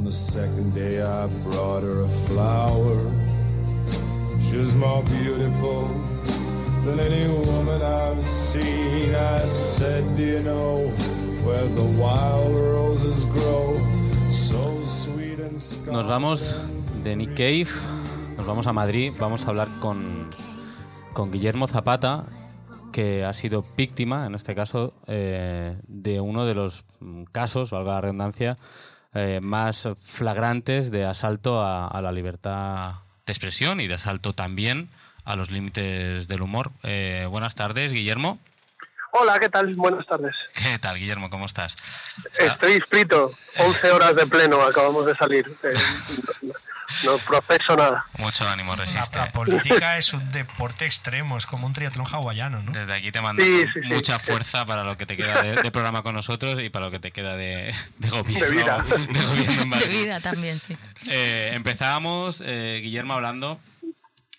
Going second day I brought her a flower. She was more beautiful than any woman I've seen. I said, Do you know where the wild roses grow? So sweet and Nos vamos de Nick Cave, nos vamos a Madrid, vamos a hablar con, con Guillermo Zapata, que ha sido víctima, en este caso, eh, de uno de los casos, valga la redundancia, eh, más flagrantes de asalto a, a, la libertad de expresión y de asalto también a los límites del humor. Eh, buenas tardes, Guillermo. Hola, ¿qué tal? Buenas tardes. ¿Qué tal, Guillermo? ¿Cómo estás? Estoy inscrito. 11 horas de pleno, acabamos de salir. No proceso nada. Mucho ánimo, resiste. La, la, política es un deporte extremo, es como un triatlón hawaiano, ¿no? Desde aquí te mando sí, sí, mucha sí, fuerza para lo que te queda de, de, programa con nosotros y para lo que te queda de, de gobierno. De vida. De, gobierno en de vida también, sí. Eh, empezábamos, eh, Guillermo, hablando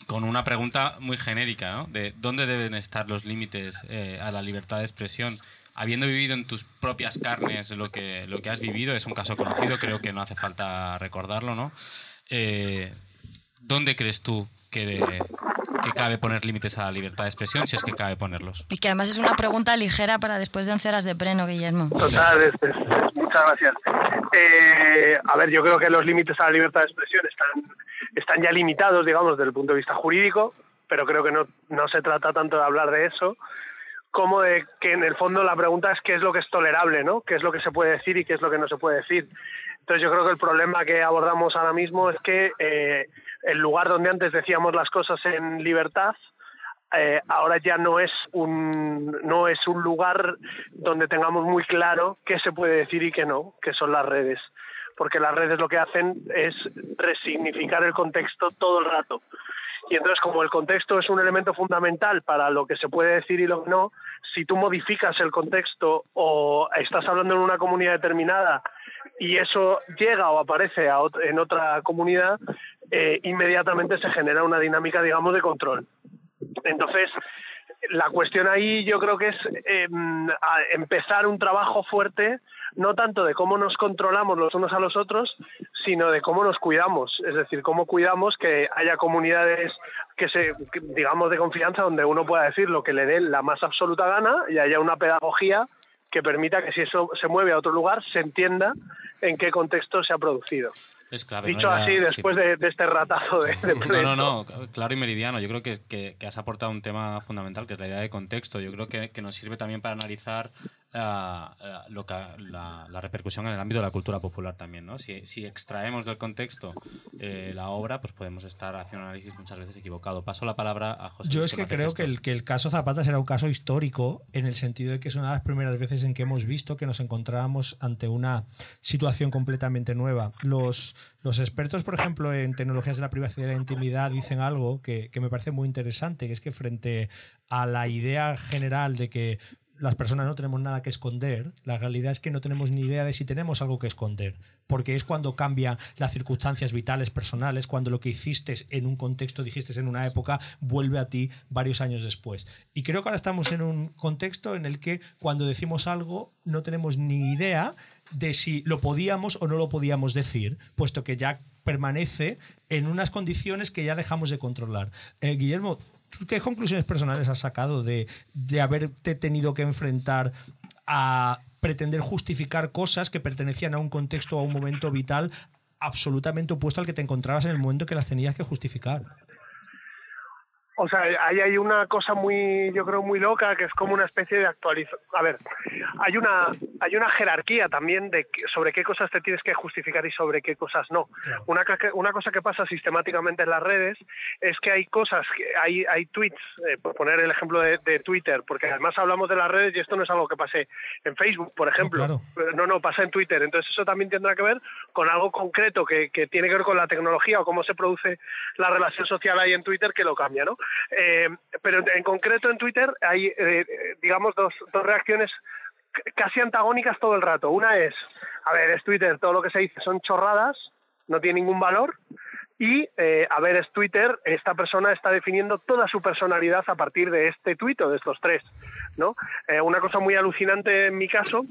con una pregunta muy genérica, ¿no? De dónde deben estar los límites eh, a la libertad de expresión. Habiendo vivido en tus propias carnes lo que, lo que has vivido, es un caso conocido, creo que no hace falta recordarlo, ¿no? Eh, ¿Dónde crees tú que, que cabe poner límites a la libertad de expresión, si es que cabe ponerlos? Y que además es una pregunta ligera para después de 11 horas de pleno, Guillermo. Total, es, es, es, muchas gracias. Eh, a ver, yo creo que los límites a la libertad de expresión están, están ya limitados, digamos, desde el punto de vista jurídico, pero creo que no, no se trata tanto de hablar de eso, como de que en el fondo la pregunta es qué es lo que es tolerable, ¿no? ¿Qué es lo que se puede decir y qué es lo que no se puede decir? Entonces yo creo que el problema que abordamos ahora mismo es que eh, el lugar donde antes decíamos las cosas en libertad, eh, ahora ya no es un no es un lugar donde tengamos muy claro qué se puede decir y qué no, que son las redes, porque las redes lo que hacen es resignificar el contexto todo el rato. Y entonces, como el contexto es un elemento fundamental para lo que se puede decir y lo que no, si tú modificas el contexto o estás hablando en una comunidad determinada y eso llega o aparece a ot en otra comunidad, eh, inmediatamente se genera una dinámica, digamos, de control. Entonces, la cuestión ahí yo creo que es eh, empezar un trabajo fuerte, no tanto de cómo nos controlamos los unos a los otros, sino de cómo nos cuidamos. Es decir, cómo cuidamos que haya comunidades que se, digamos, de confianza donde uno pueda decir lo que le dé la más absoluta gana y haya una pedagogía que permita que si eso se mueve a otro lugar se entienda en qué contexto se ha producido. Es clave, Dicho no así, después sí. de, de, este ratazo de, de No, no, no, claro y meridiano. Yo creo que, que, que, has aportado un tema fundamental, que es la idea de contexto. Yo creo que, que nos sirve también para analizar uh, lo que, la, la, repercusión en el ámbito de la cultura popular también. ¿no? Si, si extraemos del contexto eh, la obra, pues podemos estar haciendo un análisis muchas veces equivocado. Paso la palabra a José. Yo es que creo que el, que el caso Zapata será un caso histórico en el sentido de que es una de las primeras veces en que hemos visto que nos encontrábamos ante una situación completamente nueva. Los, los expertos, por ejemplo, en tecnologías de la privacidad y la intimidad dicen algo que, me parece muy interesante, que es que frente a la idea general de que las personas no tenemos nada que esconder, la realidad es que no tenemos ni idea de si tenemos algo que esconder, porque es cuando cambian las circunstancias vitales personales, cuando lo que hiciste en un contexto, dijiste en una época, vuelve a ti varios años después. Y creo que ahora estamos en un contexto en el que cuando decimos algo no tenemos ni idea de si lo podíamos o no lo podíamos decir, puesto que ya permanece en unas condiciones que ya dejamos de controlar. Eh, Guillermo, ¿qué conclusiones personales has sacado de, de haberte tenido que enfrentar a pretender justificar cosas que pertenecían a un contexto a un momento vital absolutamente opuesto al que te encontrabas en el momento que las tenías que justificar? O sea, ahí hay una cosa muy, yo creo, muy loca, que es como una especie de actualización. A ver, hay una, hay una jerarquía también de que, sobre qué cosas te tienes que justificar y sobre qué cosas no. Claro. Una, una cosa que pasa sistemáticamente en las redes es que hay cosas, que hay, hay tweets, eh, por poner el ejemplo de, de, Twitter, porque además hablamos de las redes y esto no es algo que pase en Facebook, por ejemplo. No, claro. no, no, pasa en Twitter. Entonces eso también tendrá que ver con algo concreto que, que tiene que ver con la tecnología o cómo se produce la relación social ahí en Twitter que lo cambia, ¿no? Eh, pero en concreto en Twitter hay, eh, digamos, dos, dos reacciones casi antagónicas todo el rato. Una es, a ver, es Twitter, todo lo que se dice son chorradas, no tiene ningún valor. Y, eh, a ver, es Twitter, esta persona está definiendo toda su personalidad a partir de este tuit o de estos tres. ¿no? Eh, una cosa muy alucinante en mi caso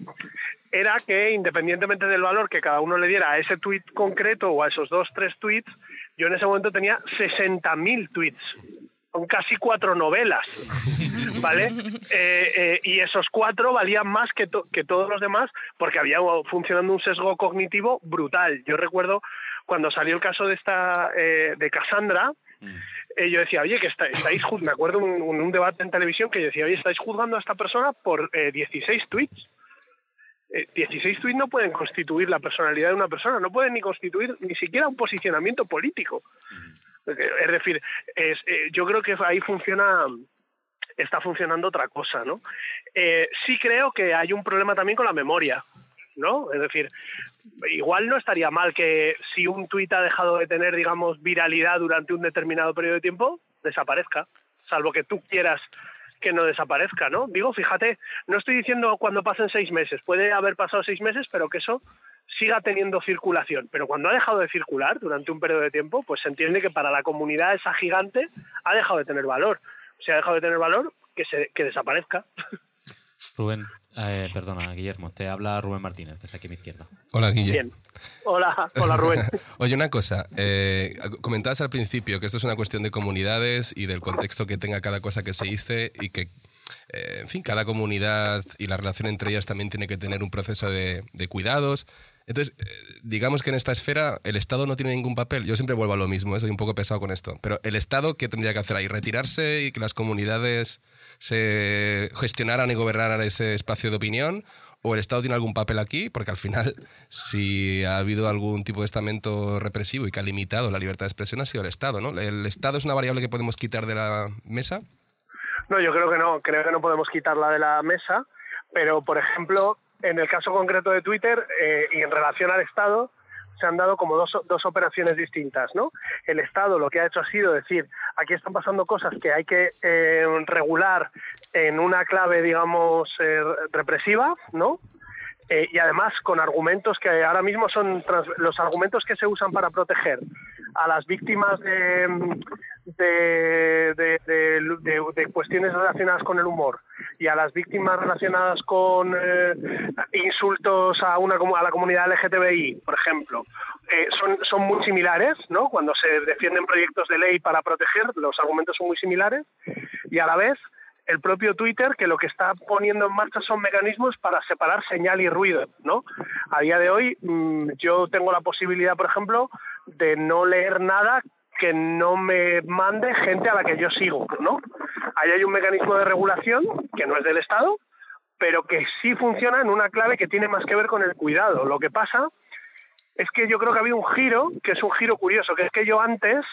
era que, independientemente del valor que cada uno le diera a ese tuit concreto o a esos dos, tres tweets, yo en ese momento tenía 60.000 tweets son casi cuatro novelas, ¿vale? Eh, eh, y esos cuatro valían más que, to- que todos los demás porque había funcionando un sesgo cognitivo brutal. Yo recuerdo cuando salió el caso de esta eh, de Cassandra, eh, yo decía, oye, que está- estáis, juz-". me acuerdo un, un, un debate en televisión que yo decía, oye, estáis juzgando a esta persona por eh, 16 tweets. Eh, 16 tweets no pueden constituir la personalidad de una persona, no pueden ni constituir ni siquiera un posicionamiento político. Es decir, es, eh, yo creo que ahí funciona, está funcionando otra cosa, ¿no? Eh, sí creo que hay un problema también con la memoria, ¿no? Es decir, igual no estaría mal que si un tuit ha dejado de tener, digamos, viralidad durante un determinado periodo de tiempo, desaparezca, salvo que tú quieras que no desaparezca, ¿no? Digo, fíjate, no estoy diciendo cuando pasen seis meses, puede haber pasado seis meses, pero que eso siga teniendo circulación. Pero cuando ha dejado de circular durante un periodo de tiempo, pues se entiende que para la comunidad esa gigante ha dejado de tener valor. Si ha dejado de tener valor, que, se, que desaparezca. Rubén, eh, perdona, Guillermo, te habla Rubén Martínez, que está aquí a mi izquierda. Hola, Guille. Bien. Hola, hola Rubén. Oye, una cosa, eh, comentabas al principio que esto es una cuestión de comunidades y del contexto que tenga cada cosa que se dice y que, eh, en fin, cada comunidad y la relación entre ellas también tiene que tener un proceso de, de cuidados. Entonces, eh, digamos que en esta esfera el Estado no tiene ningún papel. Yo siempre vuelvo a lo mismo, ¿eh? soy un poco pesado con esto. Pero el Estado, ¿qué tendría que hacer ahí? ¿Retirarse y que las comunidades se gestionaran y gobernaran ese espacio de opinión? ¿O el Estado tiene algún papel aquí? Porque al final, si ha habido algún tipo de estamento represivo y que ha limitado la libertad de expresión, ha sido el Estado, ¿no? ¿El Estado es una variable que podemos quitar de la mesa? No, yo creo que no, creo que no podemos quitarla de la mesa, pero por ejemplo, en el caso concreto de Twitter eh, y en relación al Estado, se han dado como dos, dos operaciones distintas, ¿no? El Estado lo que ha hecho ha sido decir, aquí están pasando cosas que hay que eh, regular en una clave, digamos, eh, represiva, ¿no? Eh, y además con argumentos que ahora mismo son los argumentos que se usan para proteger a las víctimas de, de, de- de- de- cuestiones relacionadas con el humor y a las víctimas relacionadas con eh, insultos a, una, a la comunidad LGTBI, por ejemplo, eh, son, son muy similares, ¿no? Cuando se defienden proyectos de ley para proteger, los argumentos son muy similares y a la vez el propio Twitter que lo que está poniendo en marcha son mecanismos para separar señal y ruido, ¿no? A día de hoy mm, yo tengo la posibilidad, por ejemplo, de no leer nada que no me mande gente a la que yo sigo, ¿no? Ahí hay un mecanismo de regulación que no es del Estado, pero que sí funciona en una clave que tiene más que ver con el cuidado. Lo que pasa es que yo creo que ha habido un giro, que es un giro curioso, que es que yo antes,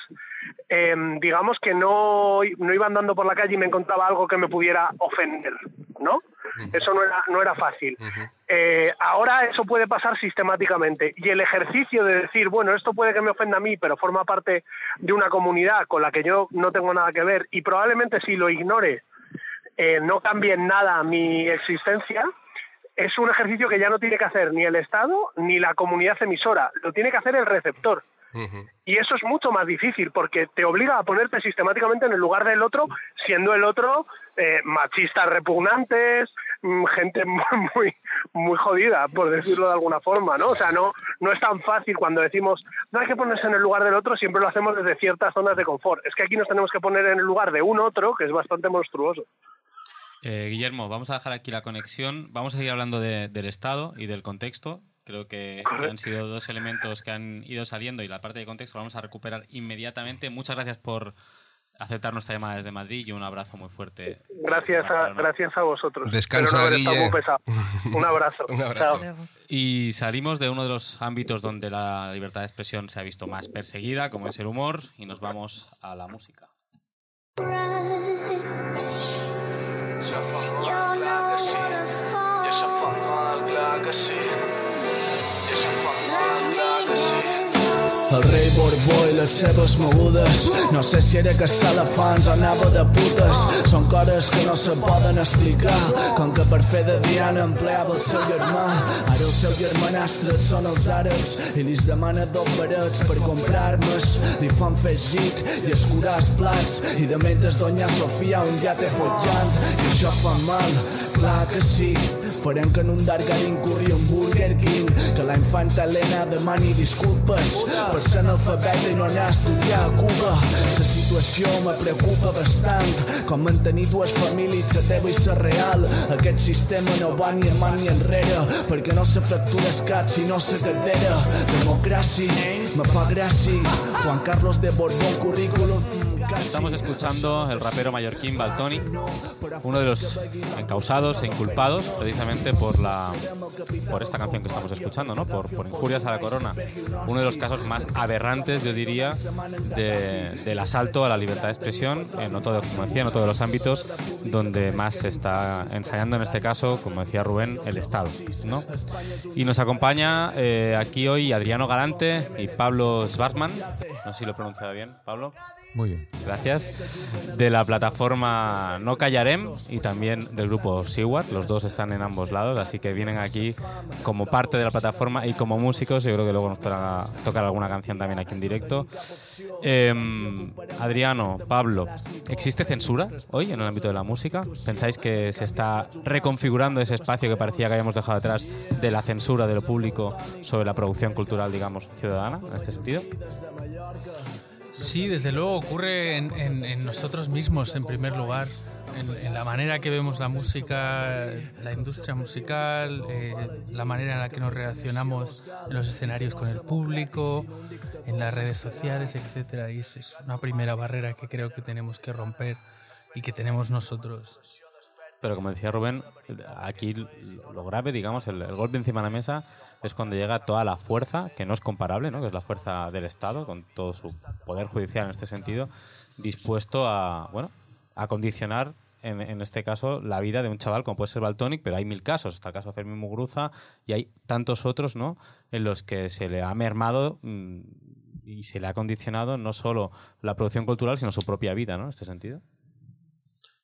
eh, digamos que no, no iba andando por la calle y me encontraba algo que me pudiera ofender, ¿no? Eso no era, no era fácil. Eh, ahora eso puede pasar sistemáticamente y el ejercicio de decir, bueno, esto puede que me ofenda a mí, pero forma parte de una comunidad con la que yo no tengo nada que ver y probablemente si lo ignore eh, no cambie en nada mi existencia, es un ejercicio que ya no tiene que hacer ni el Estado ni la comunidad emisora, lo tiene que hacer el receptor. Y eso es mucho más difícil porque te obliga a ponerte sistemáticamente en el lugar del otro, siendo el otro eh, machistas repugnantes, mm, gente muy, muy, muy jodida, por decirlo de alguna forma, ¿no? O sea, no, no es tan fácil cuando decimos no hay que ponerse en el lugar del otro, siempre lo hacemos desde ciertas zonas de confort. Es que aquí nos tenemos que poner en el lugar de un otro que es bastante monstruoso. Eh, Guillermo, vamos a dejar aquí la conexión. Vamos a seguir hablando de- del Estado y del contexto. Creo que, que han sido dos elementos que han ido saliendo y la parte de contexto la vamos a recuperar inmediatamente. Muchas gracias por aceptar nuestra llamada desde Madrid y un abrazo muy fuerte. Gracias a, gracias a vosotros. Descansa, Espero no haber estado Guille. muy pesado. Un abrazo. Un abrazo. Chao. Y salimos de uno de los ámbitos donde la libertad de expresión se ha visto más perseguida, como es el humor, y nos vamos a la música. Love me, El rei Borbó i les seves mogudes. No sé si era que elefants o anava de putes. Són coses que no se poden explicar. Com que per fer de Diana empleava el seu germà. Ara el seu germanastre són els àrabs I li demana dos barets per comprar armes Li fan fer git i escurar els plats. I de mentre doña Sofia un ja té follant. I això fa mal, clar que sí Farem que en un Dargarin corri un Burger King Que la infanta Helena demani disculpes Per ser analfabeta i no anar a estudiar a Cuba. La situació me preocupa bastant Com mantenir dues famílies, la teva i la real. Aquest sistema no va ni avant ni enrere Perquè no se fractura el cap sinó la cadera. Democràcia, me fa gràcia. Juan Carlos de Borbón, currículum Estamos escuchando el rapero mallorquín Baltonic, uno de los encausados e inculpados precisamente por la por esta canción que estamos escuchando, ¿no? Por, por injurias a la corona. Uno de los casos más aberrantes, yo diría, de- del asalto a la libertad de expresión, en no todo, como decía, en todos los ámbitos donde más se está ensayando en este caso, como decía Rubén, el Estado, ¿no? Y nos acompaña eh, aquí hoy Adriano Galante y Pablo Schwarzman, no sé si lo he pronunciado bien, Pablo. Muy bien. Gracias. De la plataforma No Callarem y también del grupo Siwat. Los dos están en ambos lados, así que vienen aquí como parte de la plataforma y como músicos. Yo creo que luego nos podrán tocar alguna canción también aquí en directo. Em, Adriano, Pablo, ¿existe censura hoy en el ámbito de la música? ¿Pensáis que se está reconfigurando ese espacio que parecía que habíamos dejado atrás de la censura de lo público sobre la producción cultural, digamos, ciudadana, en este sentido? Sí, desde luego ocurre en, en- nosotros mismos en primer lugar, en, la manera que vemos la música, la industria musical, eh, la manera en la que nos relacionamos en los escenarios con el público, en las redes sociales, etc. Y es una primera barrera que creo que tenemos que romper y que tenemos nosotros. Pero como decía Rubén, aquí lo grave, digamos, el golpe encima de la mesa es cuando llega toda la fuerza, que no es comparable, ¿no? que es la fuerza del Estado, con todo su poder judicial en este sentido, dispuesto a, bueno, a condicionar, en, este caso, la vida de un chaval como puede ser Baltonic, pero hay mil casos. Está el caso de Fermín Muguruza y hay tantos otros ¿no? en los que se le ha mermado mm, y se le ha condicionado no solo la producción cultural, sino su propia vida, ¿no? En este sentido.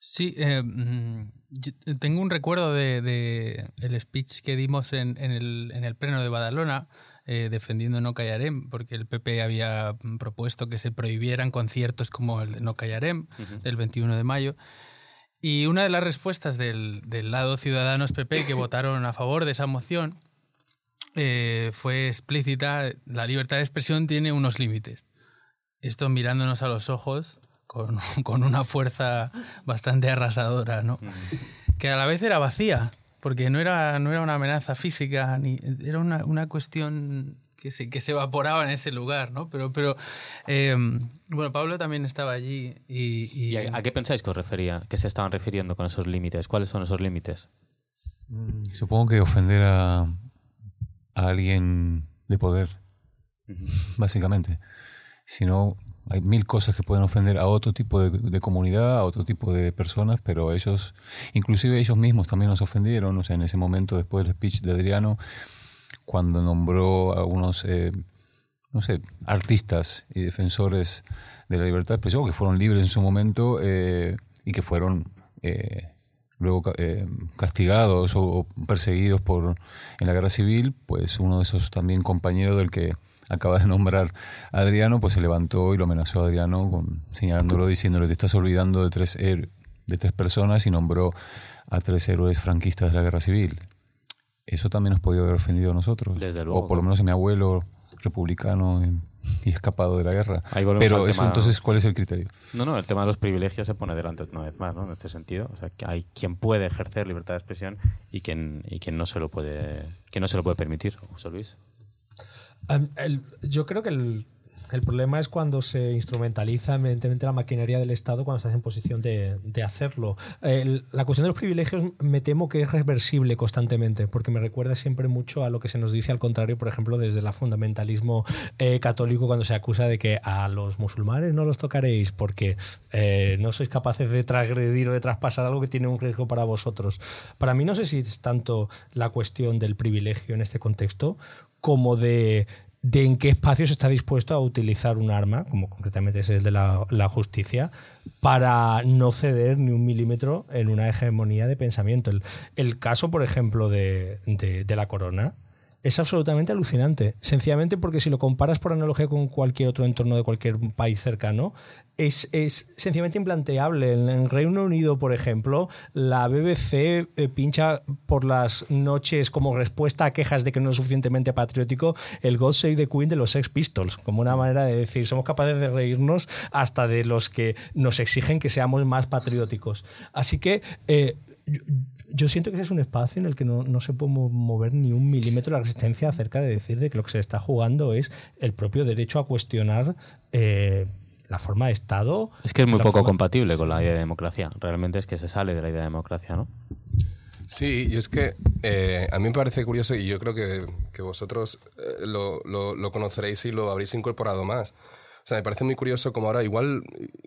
Sí, eh, mm, yo tengo un recuerdo de, de el speech que dimos en, en el, en el pleno de Badalona eh, defendiendo No Callarem, porque el PP había mm, propuesto que se prohibieran conciertos como el de No Callarem Ujú. del 21 de mayo. Y una de las respuestas del, del lado Ciudadanos PP que votaron a favor de esa moción eh, fue explícita, la libertad de expresión tiene unos límites. Esto mirándonos a los ojos con, con una fuerza bastante arrasadora, ¿no? Que a la vez era vacía, porque no era, no era una amenaza física, ni, era una, una cuestión que se, que se evaporaba en ese lugar, ¿no? Pero, pero eh, bueno, Pablo también estaba allí y... y- ¿Y a, a qué pensáis que os refería, que se estaban refiriendo con esos límites? ¿Cuáles son esos límites? Supongo que ofender a, a alguien de poder, básicamente. Si no, hay mil cosas que pueden ofender a otro tipo de, de comunidad, a otro tipo de personas, pero ellos, inclusive ellos mismos también nos ofendieron. O sea, en ese momento, después del speech de Adriano, cuando nombró a unos, eh, no sé, artistas y defensores de la libertad de expresión, que fueron libres en su momento eh, y que fueron eh, luego eh, castigados o, o perseguidos por en la guerra civil, pues uno de esos también compañeros del que acaba de nombrar a Adriano, pues se levantó y lo amenazó a Adriano con, señalándolo, diciéndole, te estás olvidando de tres, de tres personas y nombró a tres héroes franquistas de la guerra civil. Eso también nos podía haber ofendido a nosotros. Desde luego. O por lo menos a mi abuelo republicano y, y escapado de la guerra. Pero eso tema- entonces, ¿cuál es el criterio? No, no, el tema de los privilegios se pone delante una vez más, ¿no? En este sentido. O sea, que hay quien puede ejercer libertad de expresión y quien, y quien no se lo puede, quien no se lo puede permitir, José Luis. Em, el- yo creo que el, el problema es cuando se instrumentaliza evidentemente la maquinaria del Estado cuando estás en posición de, de hacerlo. El- la cuestión de los privilegios me temo que es reversible constantemente, porque me recuerda siempre mucho a lo que se nos dice al contrario, por ejemplo, desde el fundamentalismo eh, católico cuando se acusa de que a los musulmanes no los tocaréis porque eh, no sois capaces de transgredir o de traspasar algo que tiene un riesgo para vosotros. Para mí no sé si es tanto la cuestión del privilegio en este contexto como de de en qué espacio se está dispuesto a utilizar un arma, como concretamente es el de la, justicia, para no ceder ni un milímetro en una hegemonía de pensamiento. El, el caso, por ejemplo, de- de la corona es absolutamente alucinante. Sencillamente porque si lo comparas por analogía con cualquier otro entorno de cualquier país cercano, es, es sencillamente implanteable. En el Reino Unido, por ejemplo, la BBC eh, pincha por las noches como respuesta a quejas de que no es suficientemente patriótico el God Save the Queen de los Sex Pistols, como una manera de decir, somos capaces de reírnos hasta de los que nos exigen que seamos más patrióticos. Así que... eh, yo- siento que ese es un espacio en el que no, no se puede mo- mover ni un milímetro la resistencia acerca de decir de que lo que se está jugando es el propio derecho a cuestionar eh, la forma de Estado. Es que es muy poco forma- compatible con la idea de democracia. Realmente es que se sale de la idea de democracia, ¿no? Sí, y es que eh, a mí me parece curioso y yo creo que, que vosotros eh, lo, lo- lo conoceréis y lo habréis incorporado más. O sea, me parece muy curioso como ahora, igual,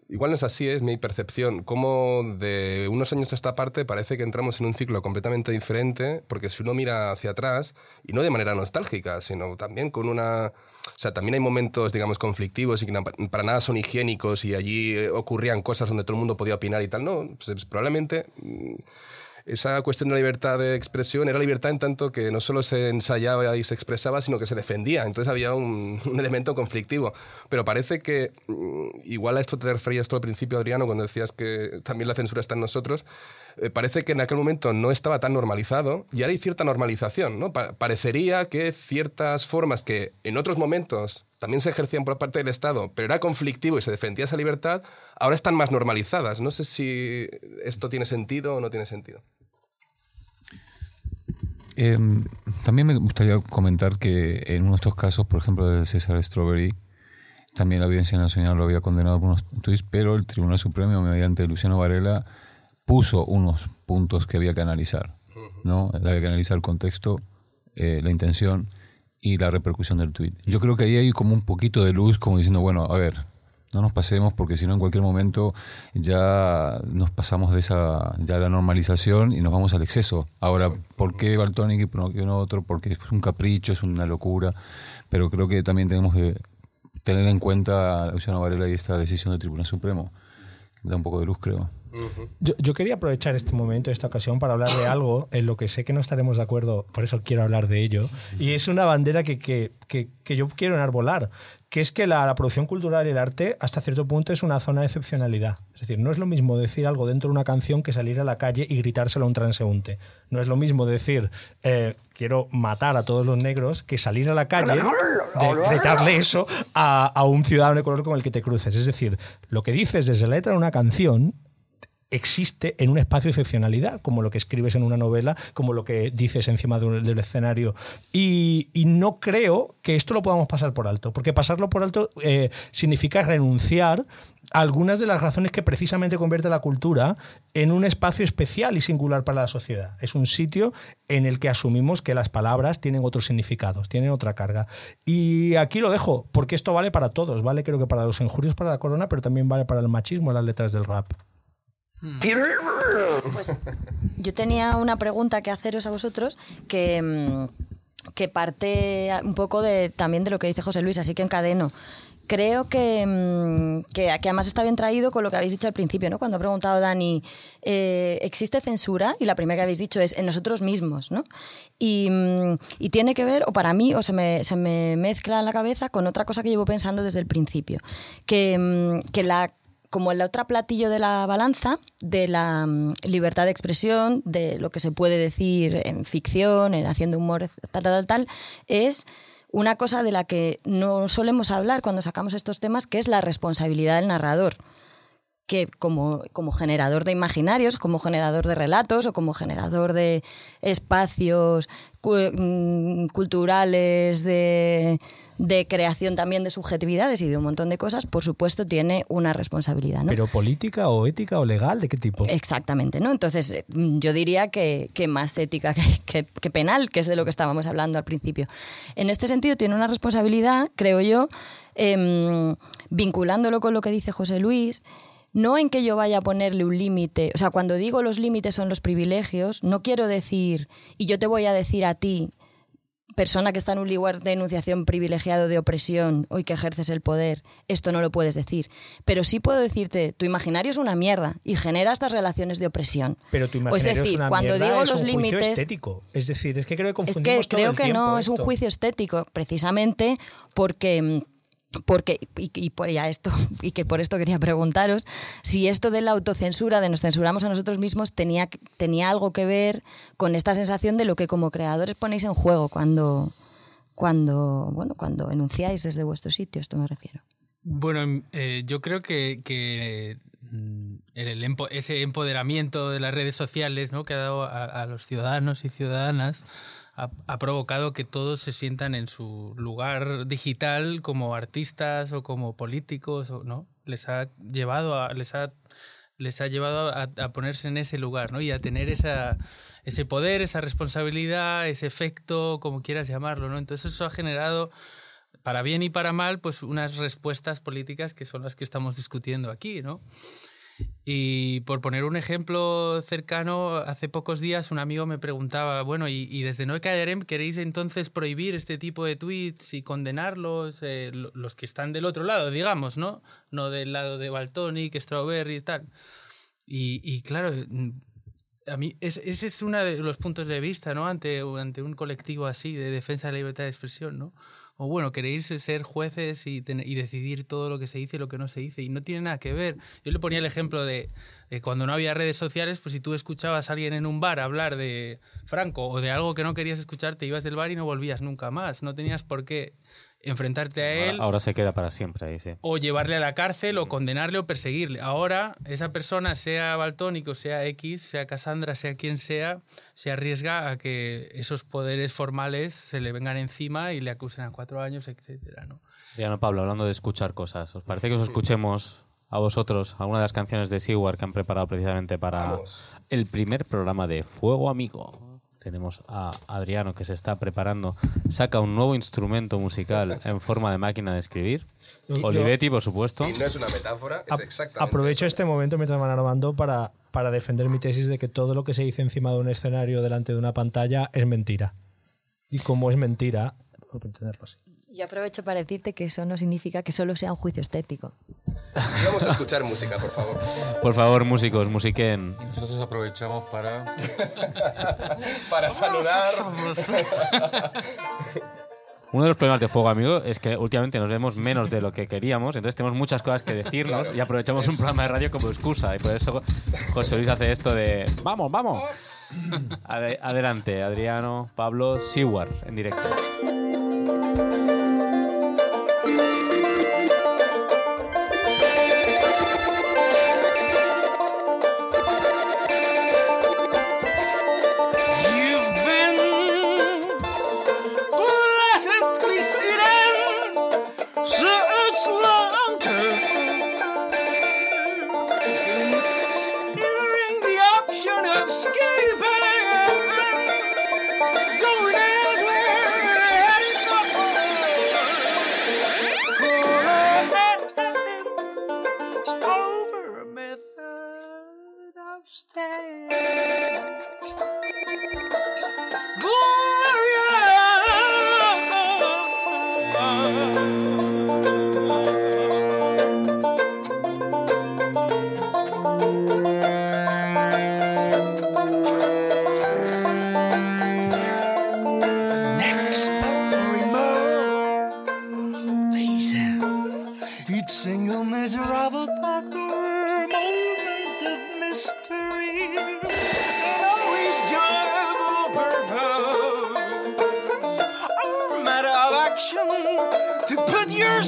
igual no es así, es mi percepción, como de unos años a esta parte parece que entramos en un ciclo completamente diferente, porque si uno mira hacia atrás, y no de manera nostálgica, sino también con una... O sea, también hay momentos, digamos, conflictivos y que para nada son higiénicos y allí eh, ocurrían cosas donde todo el mundo podía opinar y tal. No, pues, probablemente... esa cuestión de la libertad de expresión era libertad en tanto que no solo se ensayaba y se expresaba, sino que se defendía. Entonces había un, elemento conflictivo. Pero parece que, mm, igual a esto te referías tú al principio, Adriano, cuando decías que también la censura está en nosotros, eh, parece que en aquel momento no estaba tan normalizado y ahora hay cierta normalización. ¿no? Pa- parecería que ciertas formas que en otros momentos también se ejercían por parte del Estado, pero era conflictivo y se defendía esa libertad, ahora están más normalizadas. No sé si esto tiene sentido o no tiene sentido. Eh, también me gustaría comentar que en uno de estos casos, por ejemplo, del César Strawberry, también la Audiencia Nacional lo había condenado por unos tweets, pero el Tribunal Supremo, mediante Luciano Varela, puso unos puntos que había que analizar. ¿no? Había que analizar el contexto, eh, la intención y la repercusión del tweet. Yo creo que ahí hay como un poquito de luz, como diciendo, bueno, a ver, no nos pasemos porque si no en cualquier momento ya nos pasamos de esa ya la normalización y nos vamos al exceso. Ahora, ¿por qué Baltonic y por qué no otro? Porque es un capricho, es una locura, pero creo que también tenemos que tener en cuenta a Luciano Varela y esta decisión del Tribunal Supremo. Da un poco de luz, creo. Yo, yo quería aprovechar este momento, esta ocasión, para hablar de algo en lo que sé que no estaremos de acuerdo, por eso quiero hablar de ello. Y es una bandera que, que, que, que yo quiero enarbolar, que es que la, producción cultural y el arte, hasta cierto punto, es una zona de excepcionalidad. Es decir, no es lo mismo decir algo dentro de una canción que salir a la calle y gritárselo a un transeúnte. No es lo mismo decir, eh, quiero matar a todos los negros, que salir a la calle, de gritarle eso a, a un ciudadano de color con el que te cruces. Es decir, lo que dices desde la letra de una canción existe en un espacio de excepcionalidad, como lo que escribes en una novela, como lo que dices encima de un- del escenario. Y, no creo que esto lo podamos pasar por alto, porque pasarlo por alto eh, significa renunciar a algunas de las razones que precisamente convierte la cultura en un espacio especial y singular para la sociedad. Es un sitio en el que asumimos que las palabras tienen otros significados, tienen otra carga. Y aquí lo dejo, porque esto vale para todos, vale creo que para los injurios, para la corona, pero también vale para el machismo, las letras del rap. Pues yo tenía una pregunta que haceros a vosotros que, mm, que parte un poco de, también de lo que dice José Luis, así que encadeno. Creo que, mm, que, que además está bien traído con lo que habéis dicho al principio, ¿no? Cuando ha preguntado Dani, eh, ¿existe censura? Y la primera que habéis dicho es en nosotros mismos, ¿no? Y, mm, y tiene que ver, o para mí, o se me, se me mezcla en la cabeza con otra cosa que llevo pensando desde el principio, que, mm, que la como el otro platillo de la balanza de la mm, libertad de expresión, de lo que se puede decir en ficción, en haciendo humor, tal, tal, tal, tal, es una cosa de la que no solemos hablar cuando sacamos estos temas, que es la responsabilidad del narrador que como, como generador de imaginarios, como generador de relatos o como generador de espacios mm, culturales, de, de creación también de subjetividades y de un montón de cosas, por supuesto tiene una responsabilidad. ¿no? ¿Pero política o ética o legal? ¿De qué tipo? Exactamente, ¿no? Entonces, eh, yo diría que, que más ética que, que- que penal, que es de lo que estábamos hablando al principio. En este sentido, tiene una responsabilidad, creo yo, em, vinculándolo con lo que dice José Luis, no en que yo vaya a ponerle un límite, o sea, cuando digo los límites son los privilegios, no quiero decir, y yo te voy a decir a ti, persona que está en un lugar de enunciación privilegiado de opresión hoy que ejerces el poder, esto no lo puedes decir. Pero sí puedo decirte, tu imaginario es una mierda y genera estas relaciones de opresión. Pero tu O es imaginario decir, es una cuando mierda, digo es los un juicio límites- estético. Es decir, es que creo que Es confundimos que todo creo el que no es un juicio estético, precisamente porque mm, porque y, y por ya esto y que por esto quería preguntaros si esto de la autocensura de nos censuramos a nosotros mismos tenía tenía algo que ver con esta sensación de lo que como creadores ponéis en juego cuando cuando bueno cuando enunciáis desde vuestro sitio esto me refiero Bueno, eh, yo creo que, que, mm, el ese empoderamiento de las redes sociales ¿no? que ha dado a los ciudadanos y ciudadanas ha, provocado que todos se sientan en su lugar digital como artistas o como políticos, ¿no? Les ha llevado a, les ha, les ha llevado a ponerse en ese lugar, ¿no? Y a tener esa, ese poder, esa responsabilidad, ese efecto, como quieras llamarlo, ¿no? Entonces eso ha generado para bien y para mal, pues unas respuestas políticas que son las que estamos discutiendo aquí, ¿no? Y por poner un ejemplo cercano, hace pocos días un amigo me preguntaba, bueno, y, desde No Callarem queréis entonces prohibir este tipo de tweets y condenarlos, eh, lo- los que están del otro lado, digamos, ¿no? No del lado de Baltonic, Strawberry y tal. Y, y claro, mm, a mí es- ese es uno de los puntos de vista, ¿no? Ante, ante un colectivo así de defensa de la libertad de expresión, ¿no? O bueno, queréis ser jueces y, decidir todo lo que se dice y lo que no se dice. Y no tiene nada que ver. Yo le ponía el ejemplo de, de cuando no había redes sociales, pues si tú escuchabas a alguien en un bar hablar de Franco o de algo que no querías escuchar, te ibas del bar y no volvías nunca más. No tenías por qué enfrentarte a él Ahora, ahora se queda para siempre ahí, sí. o llevarle a la cárcel o condenarle o perseguirle. Ahora, esa persona, sea Baltónico, sea X, sea Cassandra, sea quien sea, se arriesga a que esos poderes formales se le vengan encima y le acusen a cuatro años, etcétera, ¿no? Diana Pablo, hablando de escuchar cosas, ¿os parece que os escuchemos a vosotros alguna de las canciones de Seward que han preparado precisamente para Vamos. el primer programa de Fuego Amigo? Tenemos a Adriano que se está preparando, saca un nuevo instrumento musical en forma de máquina de escribir. Y- Olivetti, por supuesto. Y no es una metáfora, es exactamente. Aprovecho eso. este momento mientras van armando para, para defender mi tesis de que todo lo que se dice encima de un escenario delante de una pantalla es mentira. Y como es mentira, puedo entenderlo así. Yo aprovecho para decirte que eso no significa que solo sea un juicio estético Vamos a escuchar música, por favor. Por favor, músicos, musiquen. Y nosotros aprovechamos para... Para saludar. Uno de los problemas de Fuego Amigo es que últimamente nos vemos menos de lo que queríamos, entonces tenemos muchas cosas que decirnos Claro. y aprovechamos un programa de radio como excusa. Y por eso José Luis hace esto de ¡Vamos, vamos! Ade- adelante, Adriano, Pablo, Seward en directo. Each single miserable factor, moment of mystery, and always joyful purpose. A matter of action to put your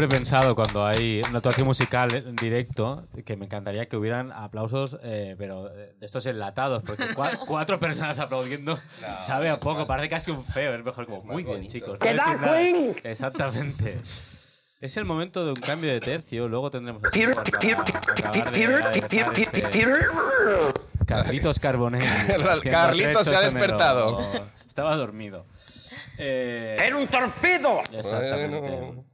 Siempre he pensado cuando hay una actuación musical en directo que me encantaría que hubieran aplausos, eh, pero de estos enlatados, porque cua- cuatro personas aplaudiendo sabe a poco, parece casi un feo, es mejor como muy bien, chicos. no ¡Que da nada". Queen! Exactamente. Es el momento de un cambio de tercio, luego tendremos este- Carlitos Carbonell. Carlitos se ha 103 despertado. Estaba dormido. Eh, ¡Era un torpedo! Exactamente.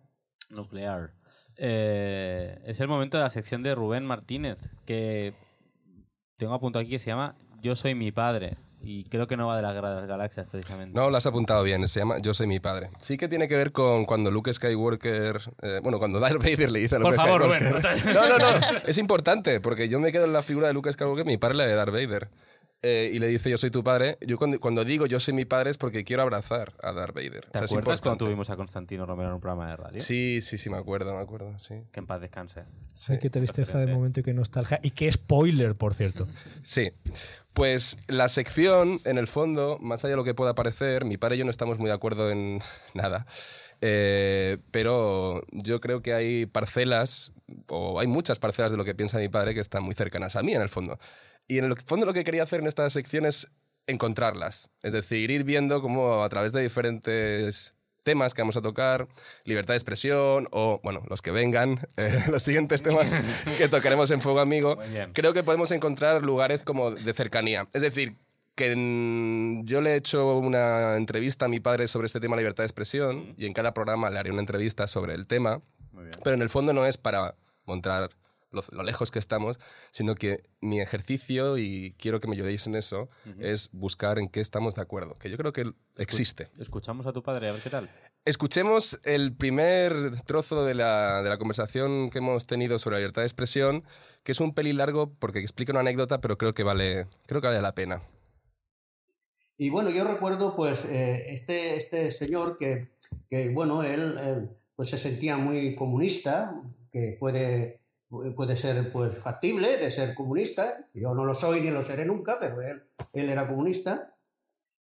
Nuclear. Eh, es el momento de la sección de Rubén Martínez, que tengo apuntado aquí que se llama Yo soy mi padre. Y creo que no va de la guerra de las galaxias, precisamente. No, lo has apuntado bien, se llama Yo soy mi padre. Sí que tiene que ver con cuando Luke Skywalker, eh, bueno, cuando Darth Vader le dice a Por Luke favor, Skywalker. Rubén, No, no, no, es importante, porque yo me quedo en la figura de Luke Skywalker, mi padre la de Darth Vader. Eh, y le dice yo soy tu padre. Yo cuando, cuando digo yo soy mi padre es porque quiero abrazar a Darth Vader. ¿Te O sea, es acuerdas cuando tuvimos a Constantino Romero en un programa de radio? Sí, sí, sí, me acuerdo, me acuerdo, sí. Que en paz descanse. Ay, qué tristeza de momento y qué nostalgia. Y qué spoiler, por cierto. Sí. Pues la sección, en el fondo, más allá de lo que pueda parecer, mi padre y yo no estamos muy de acuerdo en nada. Eh, pero yo creo que hay parcelas, o hay muchas parcelas de lo que piensa mi padre que están muy cercanas a mí, en el fondo. Y en el fondo lo que quería hacer en esta sección es encontrarlas. Es decir, ir viendo cómo a través de diferentes temas que vamos a tocar, libertad de expresión o, bueno, los que vengan, eh, los siguientes temas que tocaremos en Fuego Amigo, creo que podemos encontrar lugares como de cercanía. Es decir, que en- yo le he hecho una entrevista a mi padre sobre este tema libertad de expresión y en cada programa le haré una entrevista sobre el tema, pero en el fondo no es para mostrar lo, lo lejos que estamos, sino que mi ejercicio, y quiero que me ayudéis en eso, es buscar en qué estamos de acuerdo, que yo creo que existe. Escuchamos a tu padre, a ver qué tal. Escuchemos el primer trozo de la, de la conversación que hemos tenido sobre la libertad de expresión, que es un pelín largo porque explica una anécdota, pero creo que vale, creo que vale la pena. Y bueno, yo recuerdo pues eh, este, este señor que, que, bueno, él, él, pues se sentía muy comunista, que puede, puede ser pues factible de ser comunista. Yo no lo soy ni lo seré nunca, pero él, él era comunista.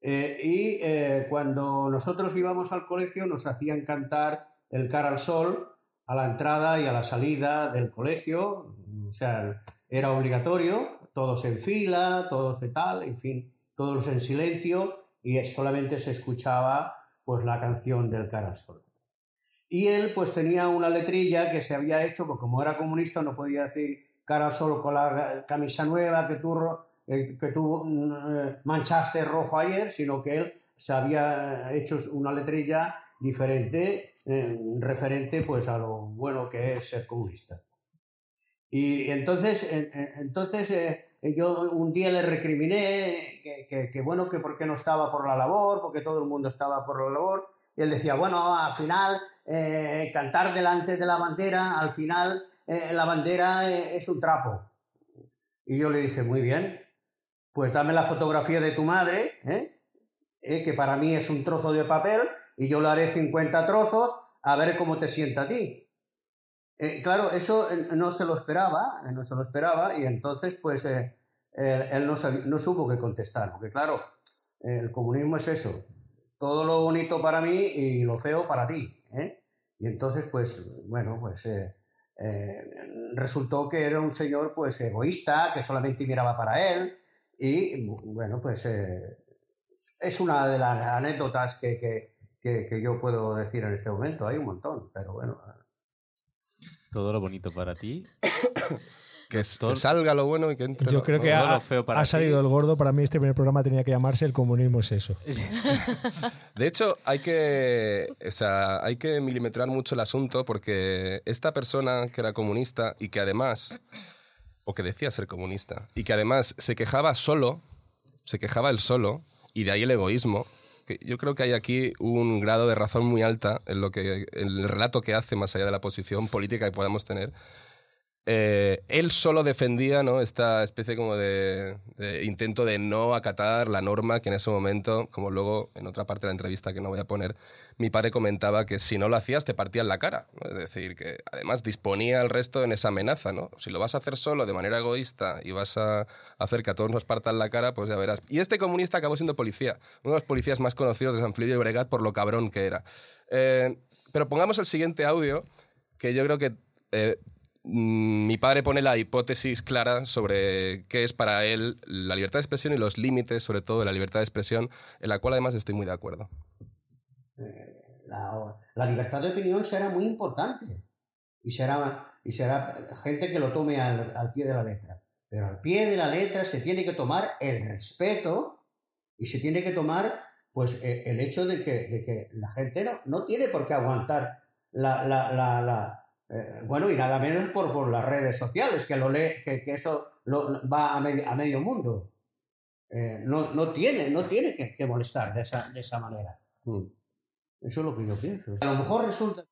Eh, y eh, cuando nosotros íbamos al colegio nos hacían cantar el cara al sol a la entrada y a la salida del colegio, o sea, era obligatorio, todos en fila, todos de tal, en fin, todos en silencio y solamente se escuchaba pues la canción del cara al sol. Y él pues tenía una letrilla que se había hecho, porque como era comunista no podía decir cara al sol con la camisa nueva que tú, eh, que tú eh, manchaste rojo ayer, sino que él se había hecho una letrilla diferente, eh, referente pues a lo bueno que es ser comunista. Y entonces, en- en- entonces eh, yo un día le recriminé que, que- bueno, que por qué no estaba por la labor, porque todo el mundo estaba por la labor. Y él decía, bueno, al final, eh, cantar delante de la bandera, al final eh, la bandera eh, es un trapo. Y yo le dije, muy bien, pues dame la fotografía de tu madre. Eh, que para mí es un trozo de papel, y yo le haré 50 trozos, a ver cómo te sienta a ti. Eh, claro, eso eh, no se lo esperaba, eh, no se lo esperaba, y entonces pues él, no, sabí- no supo qué contestar, porque claro, el comunismo es eso, todo lo bonito para mí y lo feo para ti. Y entonces pues, bueno, pues resultó que era un señor pues egoísta, que solamente miraba para él, y bueno, pues es una de las anécdotas que, que- que yo puedo decir en este momento, hay un montón, pero bueno. Todo lo bonito para ti. Que, es- que salga lo bueno y que entre Yo lo- creo que todo ha, lo feo para ha ti. salido el gordo. Para mí este primer programa tenía que llamarse El comunismo es eso. De hecho, hay que, o sea, hay que milimetrar mucho el asunto porque esta persona que era comunista y que además, o que decía ser comunista, y que además se quejaba solo, se quejaba él solo, y de ahí el egoísmo, yo creo que hay aquí un grado de razón muy alta en lo que en el relato que hace más allá de la posición política que podamos tener. Eh, él solo defendía ¿no? esta especie como de, intento de no acatar la norma que en ese momento, como luego en otra parte de la entrevista que no voy a poner, mi padre comentaba que si no lo hacías te partían la cara. Es decir, que además disponía al resto en esa amenaza. ¿no? Si lo vas a hacer solo de manera egoísta y vas a hacer que a todos nos partan la cara, pues ya verás. Y este comunista acabó siendo policía, uno de los policías más conocidos de San Felipe de Bregat por lo cabrón que era. Eh, pero pongamos el siguiente audio que yo creo que eh, mi padre pone la hipótesis clara sobre qué es para él la libertad de expresión y los límites, sobre todo, de la libertad de expresión, en la cual además estoy muy de acuerdo. La, la libertad de opinión será muy importante y será, y será gente que lo tome al, al pie de la letra. Pero al pie de la letra se tiene que tomar el respeto y se tiene que tomar pues eh, el hecho de que, de que la gente no, no tiene por qué aguantar la, la, la, eh, bueno, y nada menos por, por las redes sociales, que lo lee, que, que eso lo, va a medio, a medio mundo. Eh, no, no tiene, no tiene que, que molestar de esa, de esa manera. Eso es lo que yo pienso. A lo mejor resulta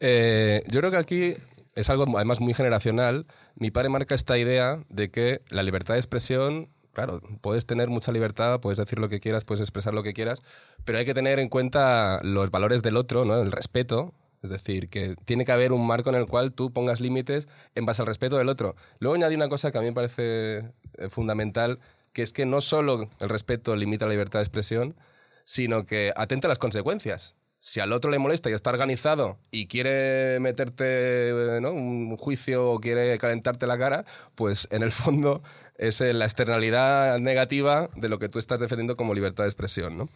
Eh, yo creo que aquí es algo además muy generacional. Mi padre marca esta idea de que la libertad de expresión, claro, puedes tener mucha libertad, puedes decir lo que quieras, puedes expresar lo que quieras, pero hay que tener en cuenta los valores del otro, ¿no? el respeto. Es decir, que tiene que haber un marco en el cual tú pongas límites en base al respeto del otro. Luego añadí una cosa que a mí me parece eh, fundamental, que es que no solo el respeto limita la libertad de expresión, sino que atenta a las consecuencias. Si al otro le molesta y está organizado y quiere meterte eh, ¿no? un juicio o quiere calentarte la cara, pues en el fondo es eh, la externalidad negativa de lo que tú estás defendiendo como libertad de expresión. ¿no?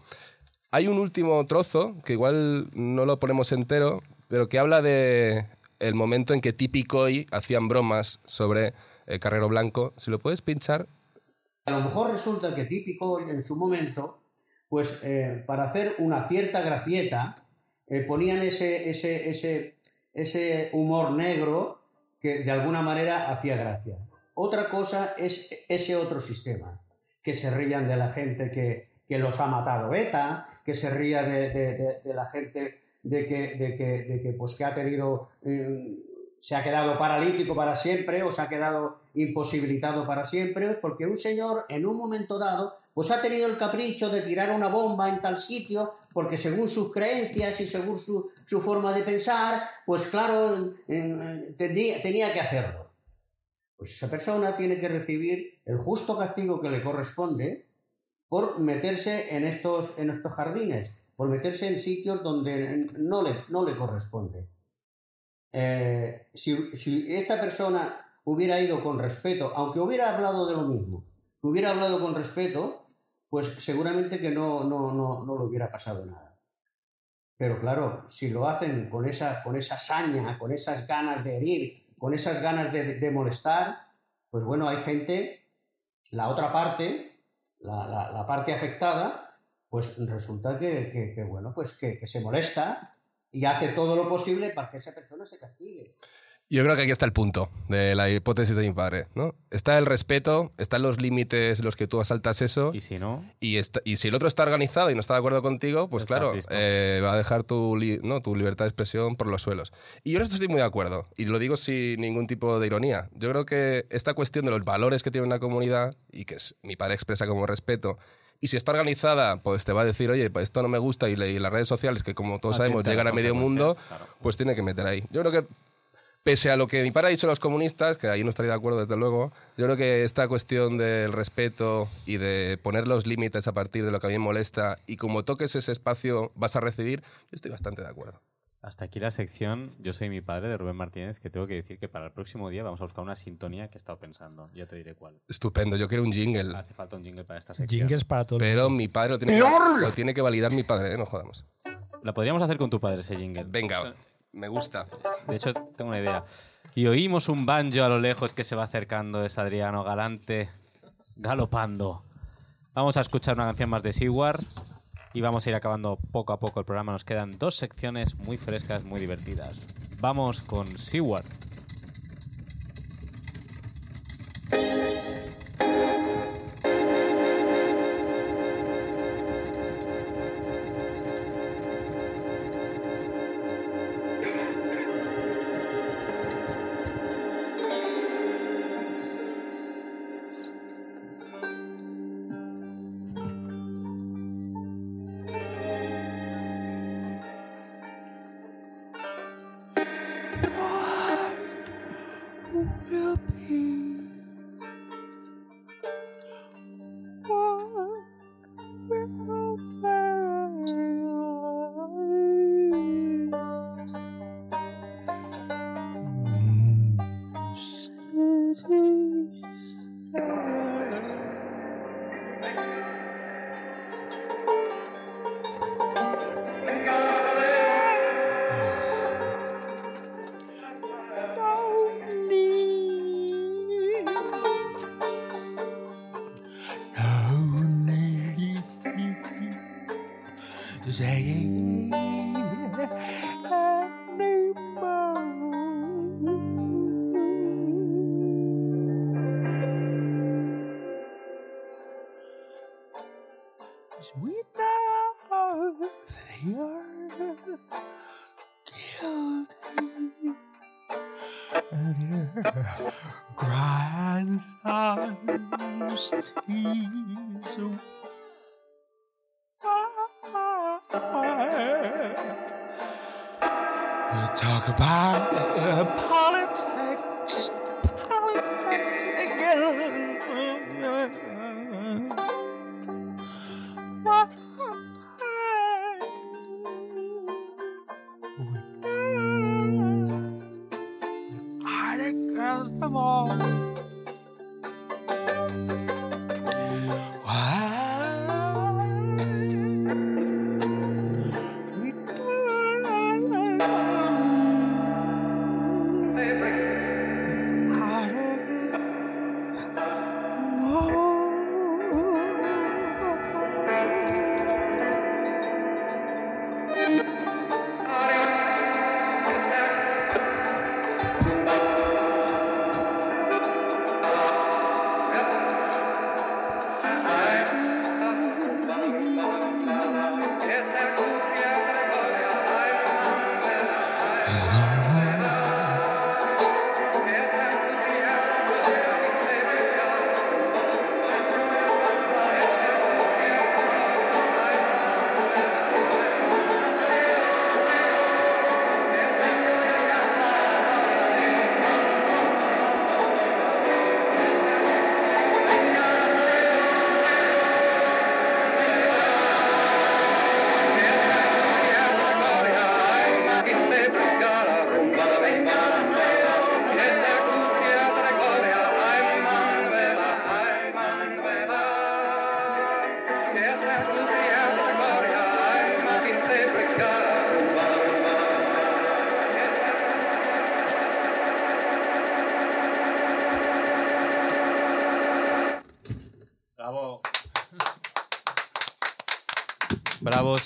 Hay un último trozo, que igual no lo ponemos entero, pero que habla de el momento en que Típico y hacían bromas sobre el Carrero Blanco. Si lo puedes pinchar, A lo mejor resulta que típico en su momento, pues eh, para hacer una cierta gracieta, eh, ponían ese, ese, ese, ese humor negro que de alguna manera hacía gracia. Otra cosa es ese otro sistema, que se rían de la gente que, que los ha matado ETA, que se ría de- de la gente de que, de que, de que, pues, que ha tenido eh, se ha quedado paralítico para siempre o se ha quedado imposibilitado para siempre, porque un señor en un momento dado pues ha tenido el capricho de tirar una bomba en tal sitio, porque según sus creencias y según su, su forma de pensar, pues claro, en- en- tenía, tenía que hacerlo. Pues esa persona tiene que recibir el justo castigo que le corresponde por meterse en estos, en estos jardines, por meterse en sitios donde no le, no le corresponde. Eh, si, si esta persona hubiera ido con respeto, aunque hubiera hablado de lo mismo, que hubiera hablado con respeto, pues seguramente que no, no, no, no le hubiera pasado nada. Pero claro, si lo hacen con esa, con esa saña, con esas ganas de herir, con esas ganas de, de molestar, pues bueno, hay gente, la otra parte, la, la- la parte afectada, pues resulta que, que- que, bueno, pues que, que se molesta y hace todo lo posible para que esa persona se castigue. Yo creo que aquí está el punto de la hipótesis de mi padre, ¿no? Está el respeto, están los límites en los que tú asaltas eso. Y si no. Y, está- y si el otro está organizado y no está de acuerdo contigo, pues claro, eh, va a dejar tu, li- ¿no? tu libertad de expresión por los suelos. Y yo en esto estoy muy de acuerdo. Y lo digo sin ningún tipo de ironía. Yo creo que esta cuestión de los valores que tiene una comunidad y que es- mi padre expresa como respeto. Y si está organizada, pues te va a decir, oye, pues esto no me gusta. Y, le- y las redes sociales, que como todos sabemos, Atenta llegan a medio mundo, pues tiene que meter ahí. Yo creo que Pese a lo que mi padre ha dicho los comunistas, que ahí no estaría de acuerdo desde luego, yo creo que esta cuestión del respeto y de poner los límites a partir de lo que a mí me molesta y como toques ese espacio vas a recibir, yo estoy bastante de acuerdo. Hasta aquí la sección Yo soy mi padre de Rubén Martínez, que tengo que decir que para el próximo día vamos a buscar una sintonía que he estado pensando. Ya te diré cuál. Estupendo, yo quiero un jingle. Hace falta un jingle para esta sección. Jingles para todo Pero mi padre lo tiene, que, lo tiene que validar mi padre, ¿eh? no jodamos. La podríamos hacer con tu padre ese jingle. Venga, me gusta. De hecho, tengo una idea. Y oímos un banjo a lo lejos que se va acercando, es Adriano Galante, galopando. Vamos a escuchar una canción más de Seward y vamos a ir acabando poco a poco el programa. Nos quedan dos secciones muy frescas, muy divertidas. Vamos con Seward.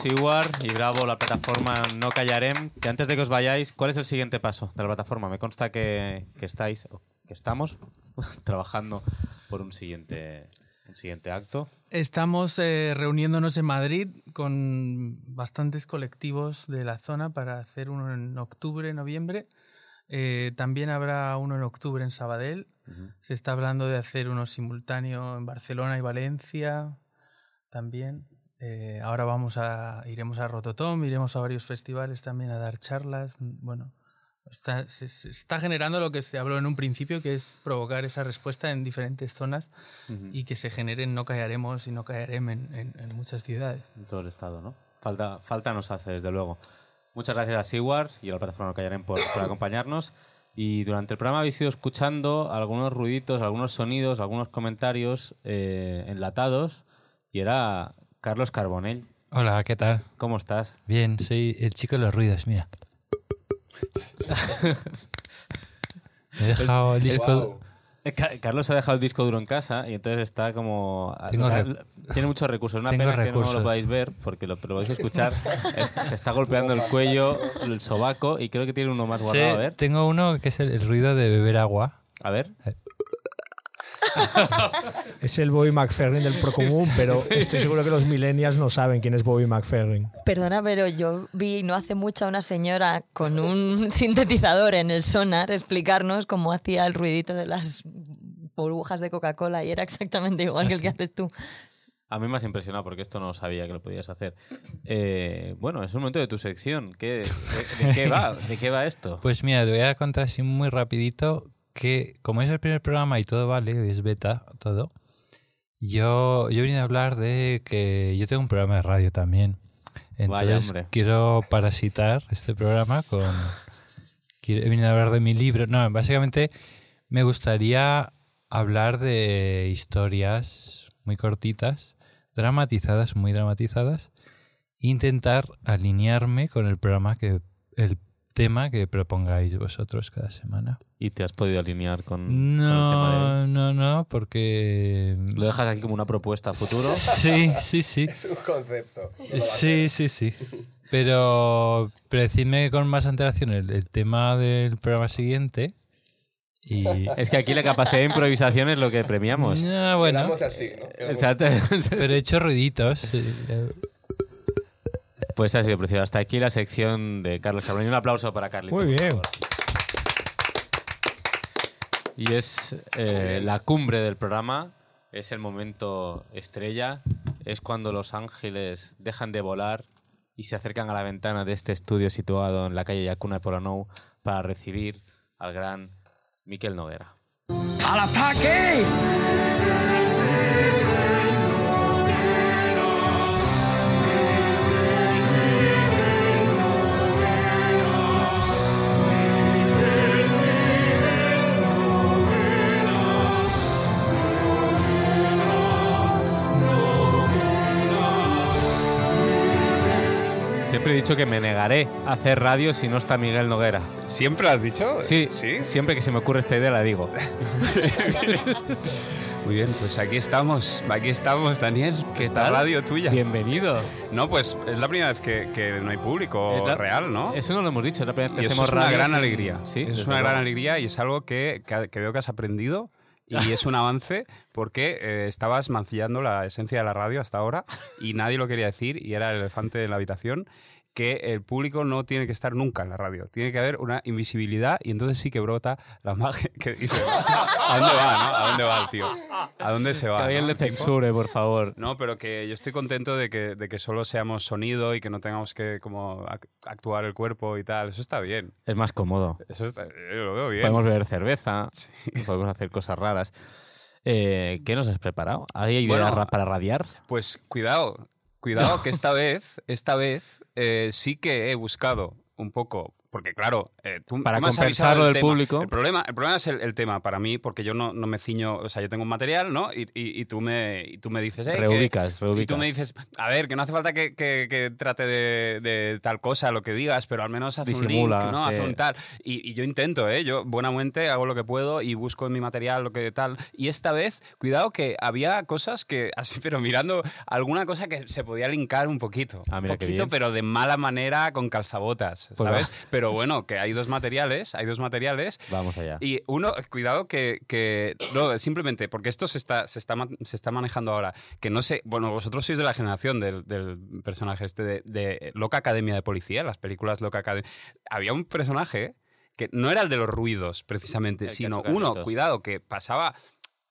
Siwar y bravo la plataforma No Callarem. Que antes de que os vayáis, ¿cuál es el siguiente paso de la plataforma? Me consta que, que estáis, que estamos trabajando por un siguiente, un siguiente acto. Estamos eh, reuniéndonos en Madrid con bastantes colectivos de la zona para hacer uno en octubre, noviembre. Eh, también habrá uno en octubre en Sabadell. Se está hablando de hacer uno simultáneo en Barcelona y Valencia también. Eh, ahora vamos a, iremos a Rototom, iremos a varios festivales también a dar charlas. Bueno, está, se, se está generando lo que se habló en un principio, que es provocar esa respuesta en diferentes zonas Ujú. y que se generen no callaremos y no callarem en, en- en muchas ciudades. En todo el estado, ¿no? Falta, falta nos hace, desde luego. Muchas gracias a Siwar y a la plataforma No Callarem por, por acompañarnos. Y durante el programa habéis ido escuchando algunos ruiditos, algunos sonidos, algunos comentarios eh, enlatados. Y era Carlos Carbonell. Hola, ¿qué tal? ¿Cómo estás? Bien, soy el chico de los ruidos, mira. Me he dejado el disco. Eh, Ca- Carlos ha dejado el disco duro en casa y entonces está como... Tengo tiene muchos recursos. Una pena que no recursos. lo podáis ver porque lo, pero lo podéis escuchar. Es- se está golpeando el cuello, el sobaco y creo que tiene uno más Sí, guardado. A ver. tengo uno que es el, el ruido de beber agua. A ver. Es el Bobby McFerrin del Procomún, pero estoy seguro que los millennials no saben quién es Bobby McFerrin. Perdona, pero yo vi no hace mucho a una señora con un sintetizador en el sonar explicarnos cómo hacía el ruidito de las burbujas de Coca-Cola y era exactamente igual que el que haces tú. A mí me has impresionado porque esto no sabía que lo podías hacer. Eh, bueno, es un momento de tu sección. ¿Qué, de, de qué va? ¿De qué va esto? Pues mira, te voy a contar así muy rapidito que como es el primer programa y todo vale, es beta, todo, yo, yo vine a hablar de que yo tengo un programa de radio también. Entonces hombre. quiero parasitar este programa con... quiero- He venido a hablar de mi libro. No, básicamente me gustaría hablar de historias muy cortitas, dramatizadas, muy dramatizadas, e intentar alinearme con el programa que el tema que propongáis vosotros cada semana. ¿Y te has podido alinear con, con el tema No, no, no, porque... Lo dejas aquí como una propuesta a futuro. Sí, sí, sí. Es un concepto. Sí, sí, sí. Pero, pero decidme con más antelación el, el tema del programa siguiente. Y... Es que aquí la capacidad de improvisación es lo que premiamos. Ah, bueno. Quedamos así, ¿no? Exacto. Pero he hecho ruiditos. Pues ha sido precioso. Hasta aquí la sección de Carlos Carboño. Un aplauso para Carlitos. Muy bien. Y es eh, la cumbre del programa. Es el momento estrella. Es cuando los ángeles dejan de volar y se acercan a la ventana de este estudio situado en la calle Yacuna de Polanou para recibir al gran Miquel Noguera. ¡Al ataque! Siempre he dicho que me negaré a hacer radio si no está Miguel Noguera. ¿Siempre lo has dicho? Sí, ¿Sí? siempre que se me ocurre esta idea la digo. Muy bien, pues aquí estamos, aquí estamos, Daniel, que tal? radio tuya. Bienvenido. No, pues es la primera vez que, que no hay público la- real, ¿no? Eso no lo hemos dicho, es la primera vez que Y hacemos es una radio gran alegría. Sí, es una gran alegría y es algo que, que- que veo que has aprendido y es un avance porque eh, estabas mancillando la esencia de la radio hasta ahora y nadie lo quería decir y era el elefante en la habitación que el público no tiene que estar nunca en la radio. Tiene que haber una invisibilidad y entonces sí que brota la magia que dice, ¿a dónde va, no? ¿A dónde va el tío? ¿A dónde se va? Que alguien no, le censure, por favor. No, pero que yo estoy contento de que, de que solo seamos sonido y que no tengamos que como ac- actuar el cuerpo y tal. Eso está bien. Es más cómodo. Eso está, yo lo veo bien. Podemos beber cerveza, podemos hacer cosas raras. Eh, ¿Qué nos has preparado? ¿Hay ideas Bueno, para radiar? Pues cuidado, cuidado que esta vez, esta vez eh, sí que he buscado un poco, porque claro, eh, tú, Para compensarlo del tema. público. El problema, el problema es el, el tema para mí, porque yo no, no me ciño, o sea, yo tengo un material, ¿no? Y, y- y tú, me, y tú me dices, eh, que- Reubicas, Y tú reubicas. me dices, a ver, que no hace falta que, que- que trate de, de tal cosa, lo que digas, pero al menos haz Disimula, un link, ¿no? Haz un tal. Y, y yo intento, ¿eh? Yo buenamente hago lo que puedo y busco en mi material lo que tal. Y esta vez, cuidado que había cosas que, así, pero mirando alguna cosa que se podía linkar un poquito. Ah, mira un poquito, pero de mala manera con calzabotas, Pues ¿sabes? Pero bueno, que hay dos materiales, hay dos materiales. Vamos allá. Y uno, cuidado que, que- no, simplemente, porque esto se está, se, está, se está manejando ahora, que no sé, bueno, vosotros sois de la generación del, del personaje este de, de Loca Academia de Policía, las películas Loca Academia. Había un personaje que no era el de los ruidos, precisamente, El sino uno, cuidado, que pasaba...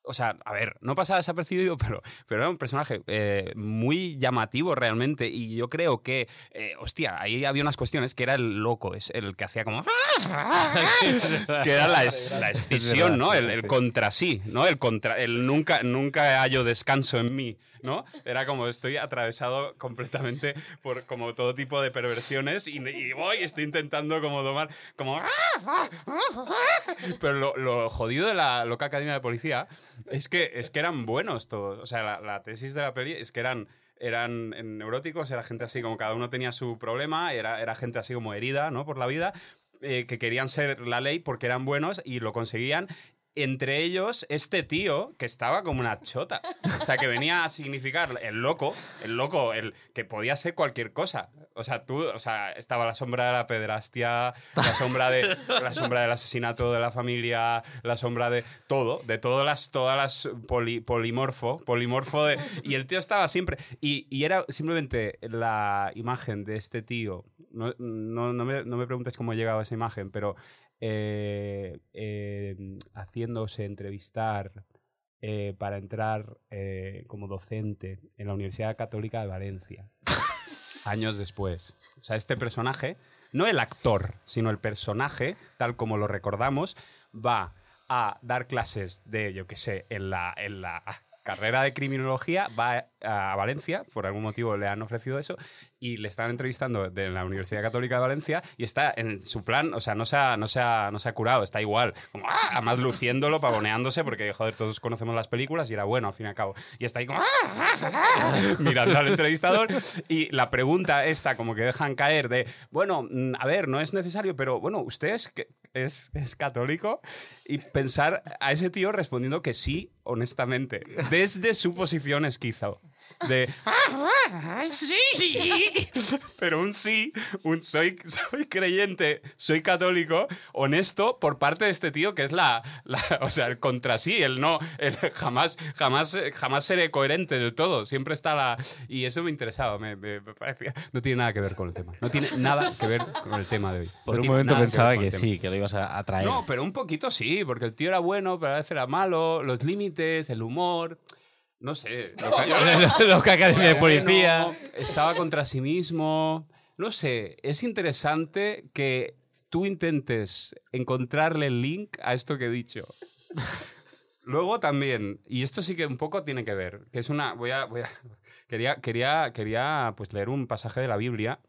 O sea, a ver, no pasaba desapercibido, pero, pero era un personaje eh, muy llamativo realmente. Y yo creo que, eh, hostia, ahí había unas cuestiones que era el loco, es el que hacía como. que era la, es- la escisión, ¿no? El, el contra sí, ¿no? El contra. El nunca, nunca hallo descanso en mí, ¿no? Era como estoy atravesado completamente por como todo tipo de perversiones y, y voy, estoy intentando como tomar. como. Pero lo, jodido de la loca academia de policía es que, es que eran buenos todos. O sea, la, la tesis de la peli es que eran eran neuróticos, era gente así como cada uno tenía su problema, era, era gente así como herida, ¿no? Por la vida, eh, que querían ser la ley porque eran buenos y lo conseguían. Entre ellos, este tío que estaba como una chota. O sea, que venía a significar el loco, el loco, el que podía ser cualquier cosa. O sea, tú, o sea, estaba la sombra de la pederastia, la sombra de la sombra del asesinato de la familia, la sombra de todo, de todas las todas las poli- polimorfo, polimorfo y el tío estaba siempre y, era simplemente la imagen de este tío. No, no, me, no me preguntes cómo he llegado a esa imagen, pero eh, eh, haciéndose entrevistar eh, para entrar eh, como docente en la Universidad Católica de Valencia, años después. O sea, este personaje, no el actor, sino el personaje, tal como lo recordamos, va a dar clases de, yo qué sé, en la, en la carrera de criminología, va a Valencia, por algún motivo le han ofrecido eso, y le están entrevistando de la Universidad Católica de Valencia y está en su plan, o sea, no se ha, no se ha, no se ha curado, está igual, como, ¡ah! además luciéndolo, pavoneándose, porque, joder, todos conocemos las películas y era bueno, al fin y al cabo. Y está ahí como, ¡ah! mirando al entrevistador y la pregunta esta, como que dejan caer de, bueno, mm, a ver, no es necesario, pero bueno, ¿usted es, que- es, es católico? Y pensar a ese tío respondiendo que sí, honestamente, desde su posición esquizo. De, sí, pero un sí, un soy, soy creyente, soy católico, honesto por parte de este tío que es la, la- o sea, el contra sí, el no, el jamás, jamás, jamás seré coherente del todo, siempre está la, y eso me interesaba, me, me- me parecía, no tiene nada que ver con el tema, no tiene nada que ver con el tema de hoy. Por No un momento pensaba que tema. sí, que lo ibas a, a traer. No, pero un poquito sí, porque el tío era bueno, pero a veces era malo, los límites, el humor. No sé. Lo que Academia de Policía. Estaba contra sí mismo. No sé, es interesante que tú intentes encontrarle el link a esto que he dicho. Luego también, y esto sí que un poco tiene que ver, que es una. Voy a. voy a- quería quería, quería pues, leer un pasaje de la Biblia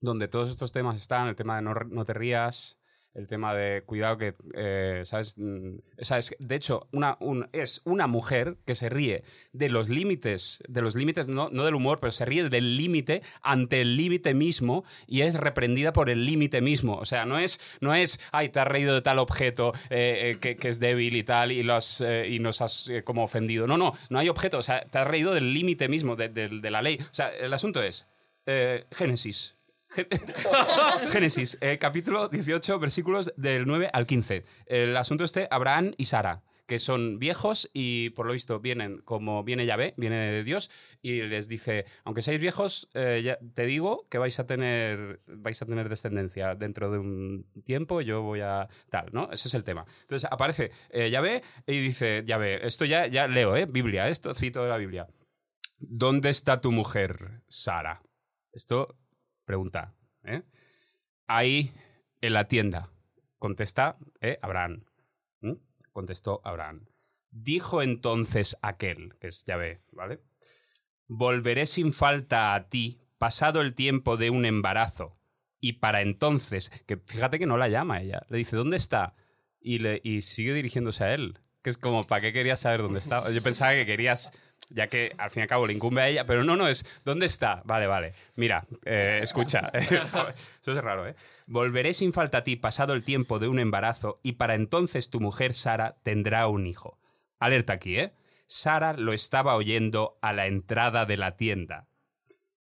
donde todos estos temas están: el tema de no, no te rías, el tema de cuidado que, eh, ¿sabes? Mm, o sea, es- de hecho, una, un- es una mujer que se ríe de los límites, de los límites, no, no del humor, pero se ríe del límite ante el límite mismo y es reprendida por el límite mismo. O sea, no es, no es, ay, te has reído de tal objeto eh, eh, que, es débil y tal y, lo has, eh, y nos has como ofendido. No, no, no hay objeto. O sea, te has reído del límite mismo, de, de- la ley. O sea, el asunto es, Génesis. Gé- Génesis, eh, capítulo 18, versículos del 9 al 15. El asunto este, Abraham y Sara, que son viejos y por lo visto vienen como viene Yahvé, viene de Dios, y les dice, aunque seáis viejos, eh, ya te digo que vais a tener vais a tener descendencia dentro de un tiempo, yo voy a tal, ¿no? Ese es el tema. Entonces aparece eh, Yahvé y dice, Yahvé, esto ya, ya leo, ¿eh? Biblia, esto cito de la Biblia. ¿Dónde está tu mujer, Sara? Esto pregunta, ¿eh? Ahí en la tienda. Contesta ¿eh? Abraham. Contestó Abraham. Dijo entonces aquel, que es Yahvé, ¿vale? Volveré sin falta a ti, pasado el tiempo de un embarazo. Y para entonces, que fíjate que no la llama ella, le dice, ¿dónde está? Y, le, y sigue dirigiéndose a él. Que es como, ¿para qué querías saber dónde está? Yo pensaba que querías, ya que al fin y al cabo le incumbe a ella, pero no, no, es, ¿dónde está? Vale, vale. Mira, eh, escucha. Eso es raro, ¿eh? Volveré sin falta a ti pasado el tiempo de un embarazo y para entonces tu mujer Sara tendrá un hijo. Alerta aquí, ¿eh? Sara lo estaba oyendo a la entrada de la tienda,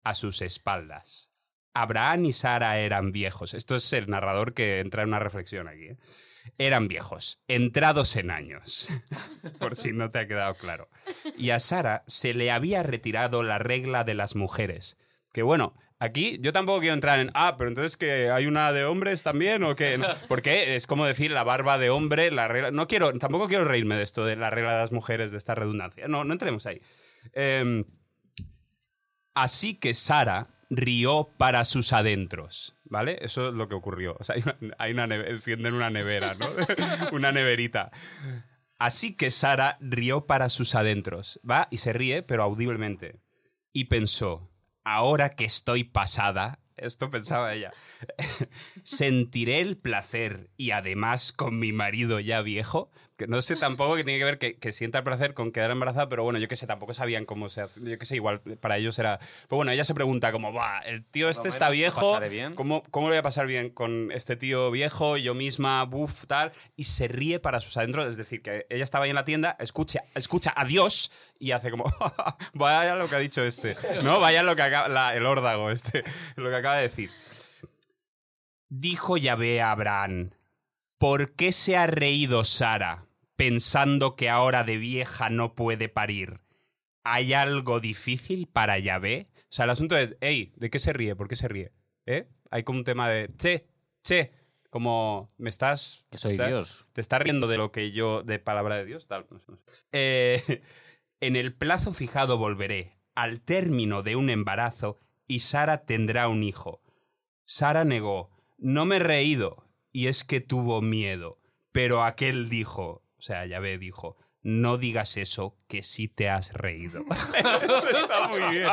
a sus espaldas. Abraham y Sara eran viejos. Esto es el narrador que entra en una reflexión aquí. ¿eh? Eran viejos, entrados en años, por si no te ha quedado claro. Y a Sara se le había retirado la regla de las mujeres. Que bueno, aquí yo tampoco quiero entrar en, ah, pero entonces que hay una de hombres también o que... Porque es como decir la barba de hombre, la regla... No quiero, tampoco quiero reírme de esto, de la regla de las mujeres, de esta redundancia. No, no entremos ahí. Em, Así que Sara rió para sus adentros, ¿vale? Eso es lo que ocurrió. O sea, hay una, encienden una nevera, ¿no? una neverita. Así que Sara rió para sus adentros, ¿va? Y se ríe, pero audiblemente. Y pensó, ahora que estoy pasada, esto pensaba ella, sentiré el placer y además con mi marido ya viejo, que no sé tampoco que tiene que ver que, que sienta el placer con quedar embarazada, pero bueno, yo que sé, tampoco sabían cómo se hace, yo que sé, igual para ellos era... Pero bueno, ella se pregunta como, va, el tío este está viejo. ¿cómo, ¿cómo lo voy a pasar bien con este tío viejo, yo misma, buf, tal? Y se ríe para sus adentros, es decir, que ella estaba ahí en la tienda, escucha, escucha a Dios y hace como, vaya lo que ha dicho este, ¿no? Vaya lo que acaba, la- el órdago este, lo que acaba de decir. Dijo Yahvé a Abraham, ¿por qué se ha reído Sara pensando que ahora de vieja no puede parir? ¿Hay algo difícil para Yahvé? O sea, el asunto es, hey, ¿de qué se ríe? ¿Por qué se ríe? ¿Eh? Hay como un tema de, che, che, como me estás... Que soy Dios. Te estás riendo de lo que yo, de palabra de Dios, tal. no sé, no sé. Eh, en el plazo fijado volveré, al término de un embarazo, y Sara tendrá un hijo. Sara negó, no me he reído, y es que tuvo miedo. Pero aquel dijo, o sea, Yahvé dijo, no digas eso, que sí te has reído. eso está muy bien.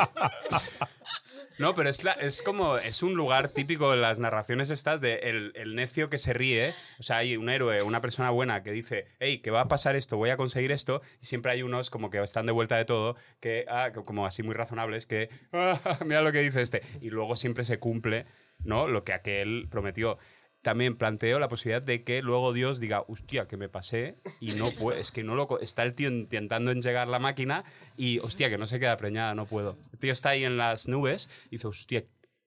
No, pero es, la- es como, es un lugar típico en las narraciones estas de el, el necio que se ríe. O sea, hay un héroe, una persona buena que dice, hey, que va a pasar esto, voy a conseguir esto. Y siempre hay unos como que están de vuelta de todo, que, ah, como así muy razonables, que, "Ah, mira lo que dice este. Y luego siempre se cumple, ¿no? Lo que aquel prometió. También planteo la posibilidad de que luego Dios diga, hostia, que me pasé y no puedo, es que no lo... Está el tío intentando llegar la máquina y, hostia, que no se queda preñada, no puedo. El tío está ahí en las nubes y dice, hostia,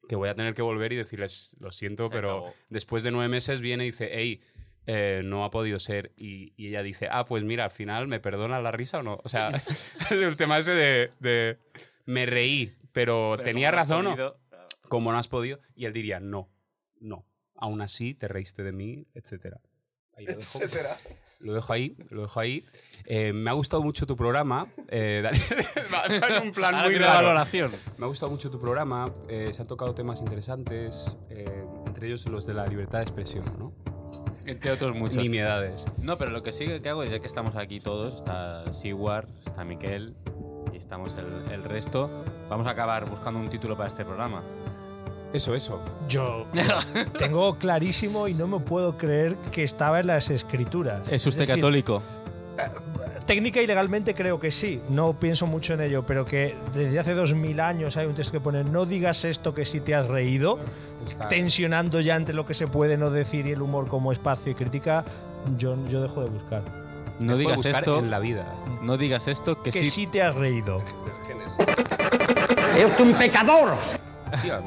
que voy a tener que volver y decirles, lo siento, Se pero acabó. después de nueve meses viene y dice, hey, eh, no ha podido ser. Y, y ella dice, ah, pues mira, al final, ¿me perdona la risa o no? O sea, el tema ese de, de me reí, pero, Pero tenía no razón o podido, como no has podido. Y él diría, no, no. Aún así te reíste de mí, etcétera. Ahí lo dejo. Lo dejo ahí, lo dejo ahí. Eh, me ha gustado mucho tu programa. Eh, Daniel, va va en un plan Ahora muy raro. valoración. Me ha gustado mucho tu programa. eh, se han tocado temas interesantes, eh, entre ellos los de la libertad de expresión, ¿no? Entre otros muchos. Nimiedades. No, pero lo que sí que hago es ya que estamos aquí todos, está Siguar, está Miquel y estamos el, el resto, vamos a acabar buscando un título para este programa. Eso, eso. Yo tengo clarísimo y no me puedo creer que estaba en las escrituras. ¿Es usted decir, católico? Técnica y legalmente creo que sí, no pienso mucho en ello, pero que desde hace dos mil años hay un texto que pone no digas esto que sí te has reído, tensionando ya entre lo que se puede no decir y el humor como espacio y crítica, yo, yo dejo de buscar. No Dejo de digas buscar esto. en la vida. No digas esto que, Que sí. sí te has reído. ¡Es un pecador!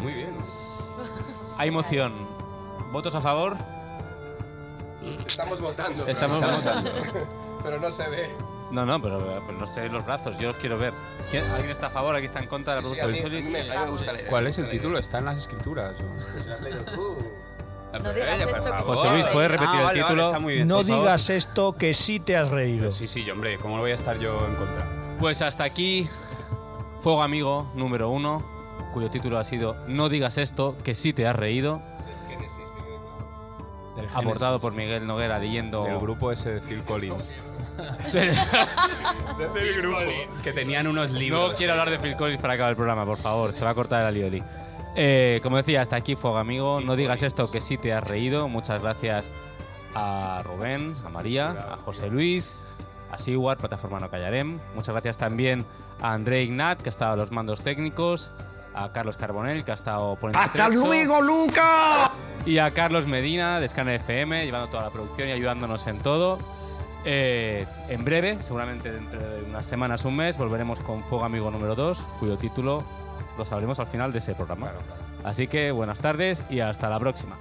Muy bien. Hay moción. ¿Votos a favor? Estamos votando. Estamos pero- votando. pero no se ve. No, no, pero, pero no sé los brazos, yo los quiero ver. ¿Quién- ¿Alguien está a favor? ¿Alguien está en contra de la Sí, propuesta a de mí- Solís? a mí me- a mí me gusta la idea. ¿Cuál es el título? ¿Está en las escrituras? o? Si has leído tú. No digas esto que. José Luis, ¿puedes repetir Ah, el vale, vale, título? está muy bien. No digas esto que sí te has reído. Sí, sí, hombre, ¿cómo lo voy a estar yo en contra? Pues hasta aquí, Fuego Amigo número uno, cuyo título ha sido No digas esto, que sí te has reído, Del Génesis, por Miguel Noguera leyendo... Del grupo ese de Phil Collins. Del grupo. Que tenían unos libros. No quiero hablar de Phil Collins para acabar el programa, por favor, se va a cortar el alioli. Eh, como decía, hasta aquí Fuego Amigo, no digas esto, que sí te has reído. Muchas gracias a Rubén, a María, a José Luis, a Siguar, Plataforma No Callarem. Muchas gracias también a André Ignat, que ha estado a los mandos técnicos, a Carlos Carbonell, que ha estado poniendo ¡Hasta Trexo, luego, Luca! y a Carlos Medina, de Scanner FM, llevando toda la producción y ayudándonos en todo. Eh, en breve, seguramente dentro de unas semanas, un mes, volveremos con Fuego Amigo número 2, cuyo título lo sabremos al final de ese programa. Así que buenas tardes y hasta la próxima.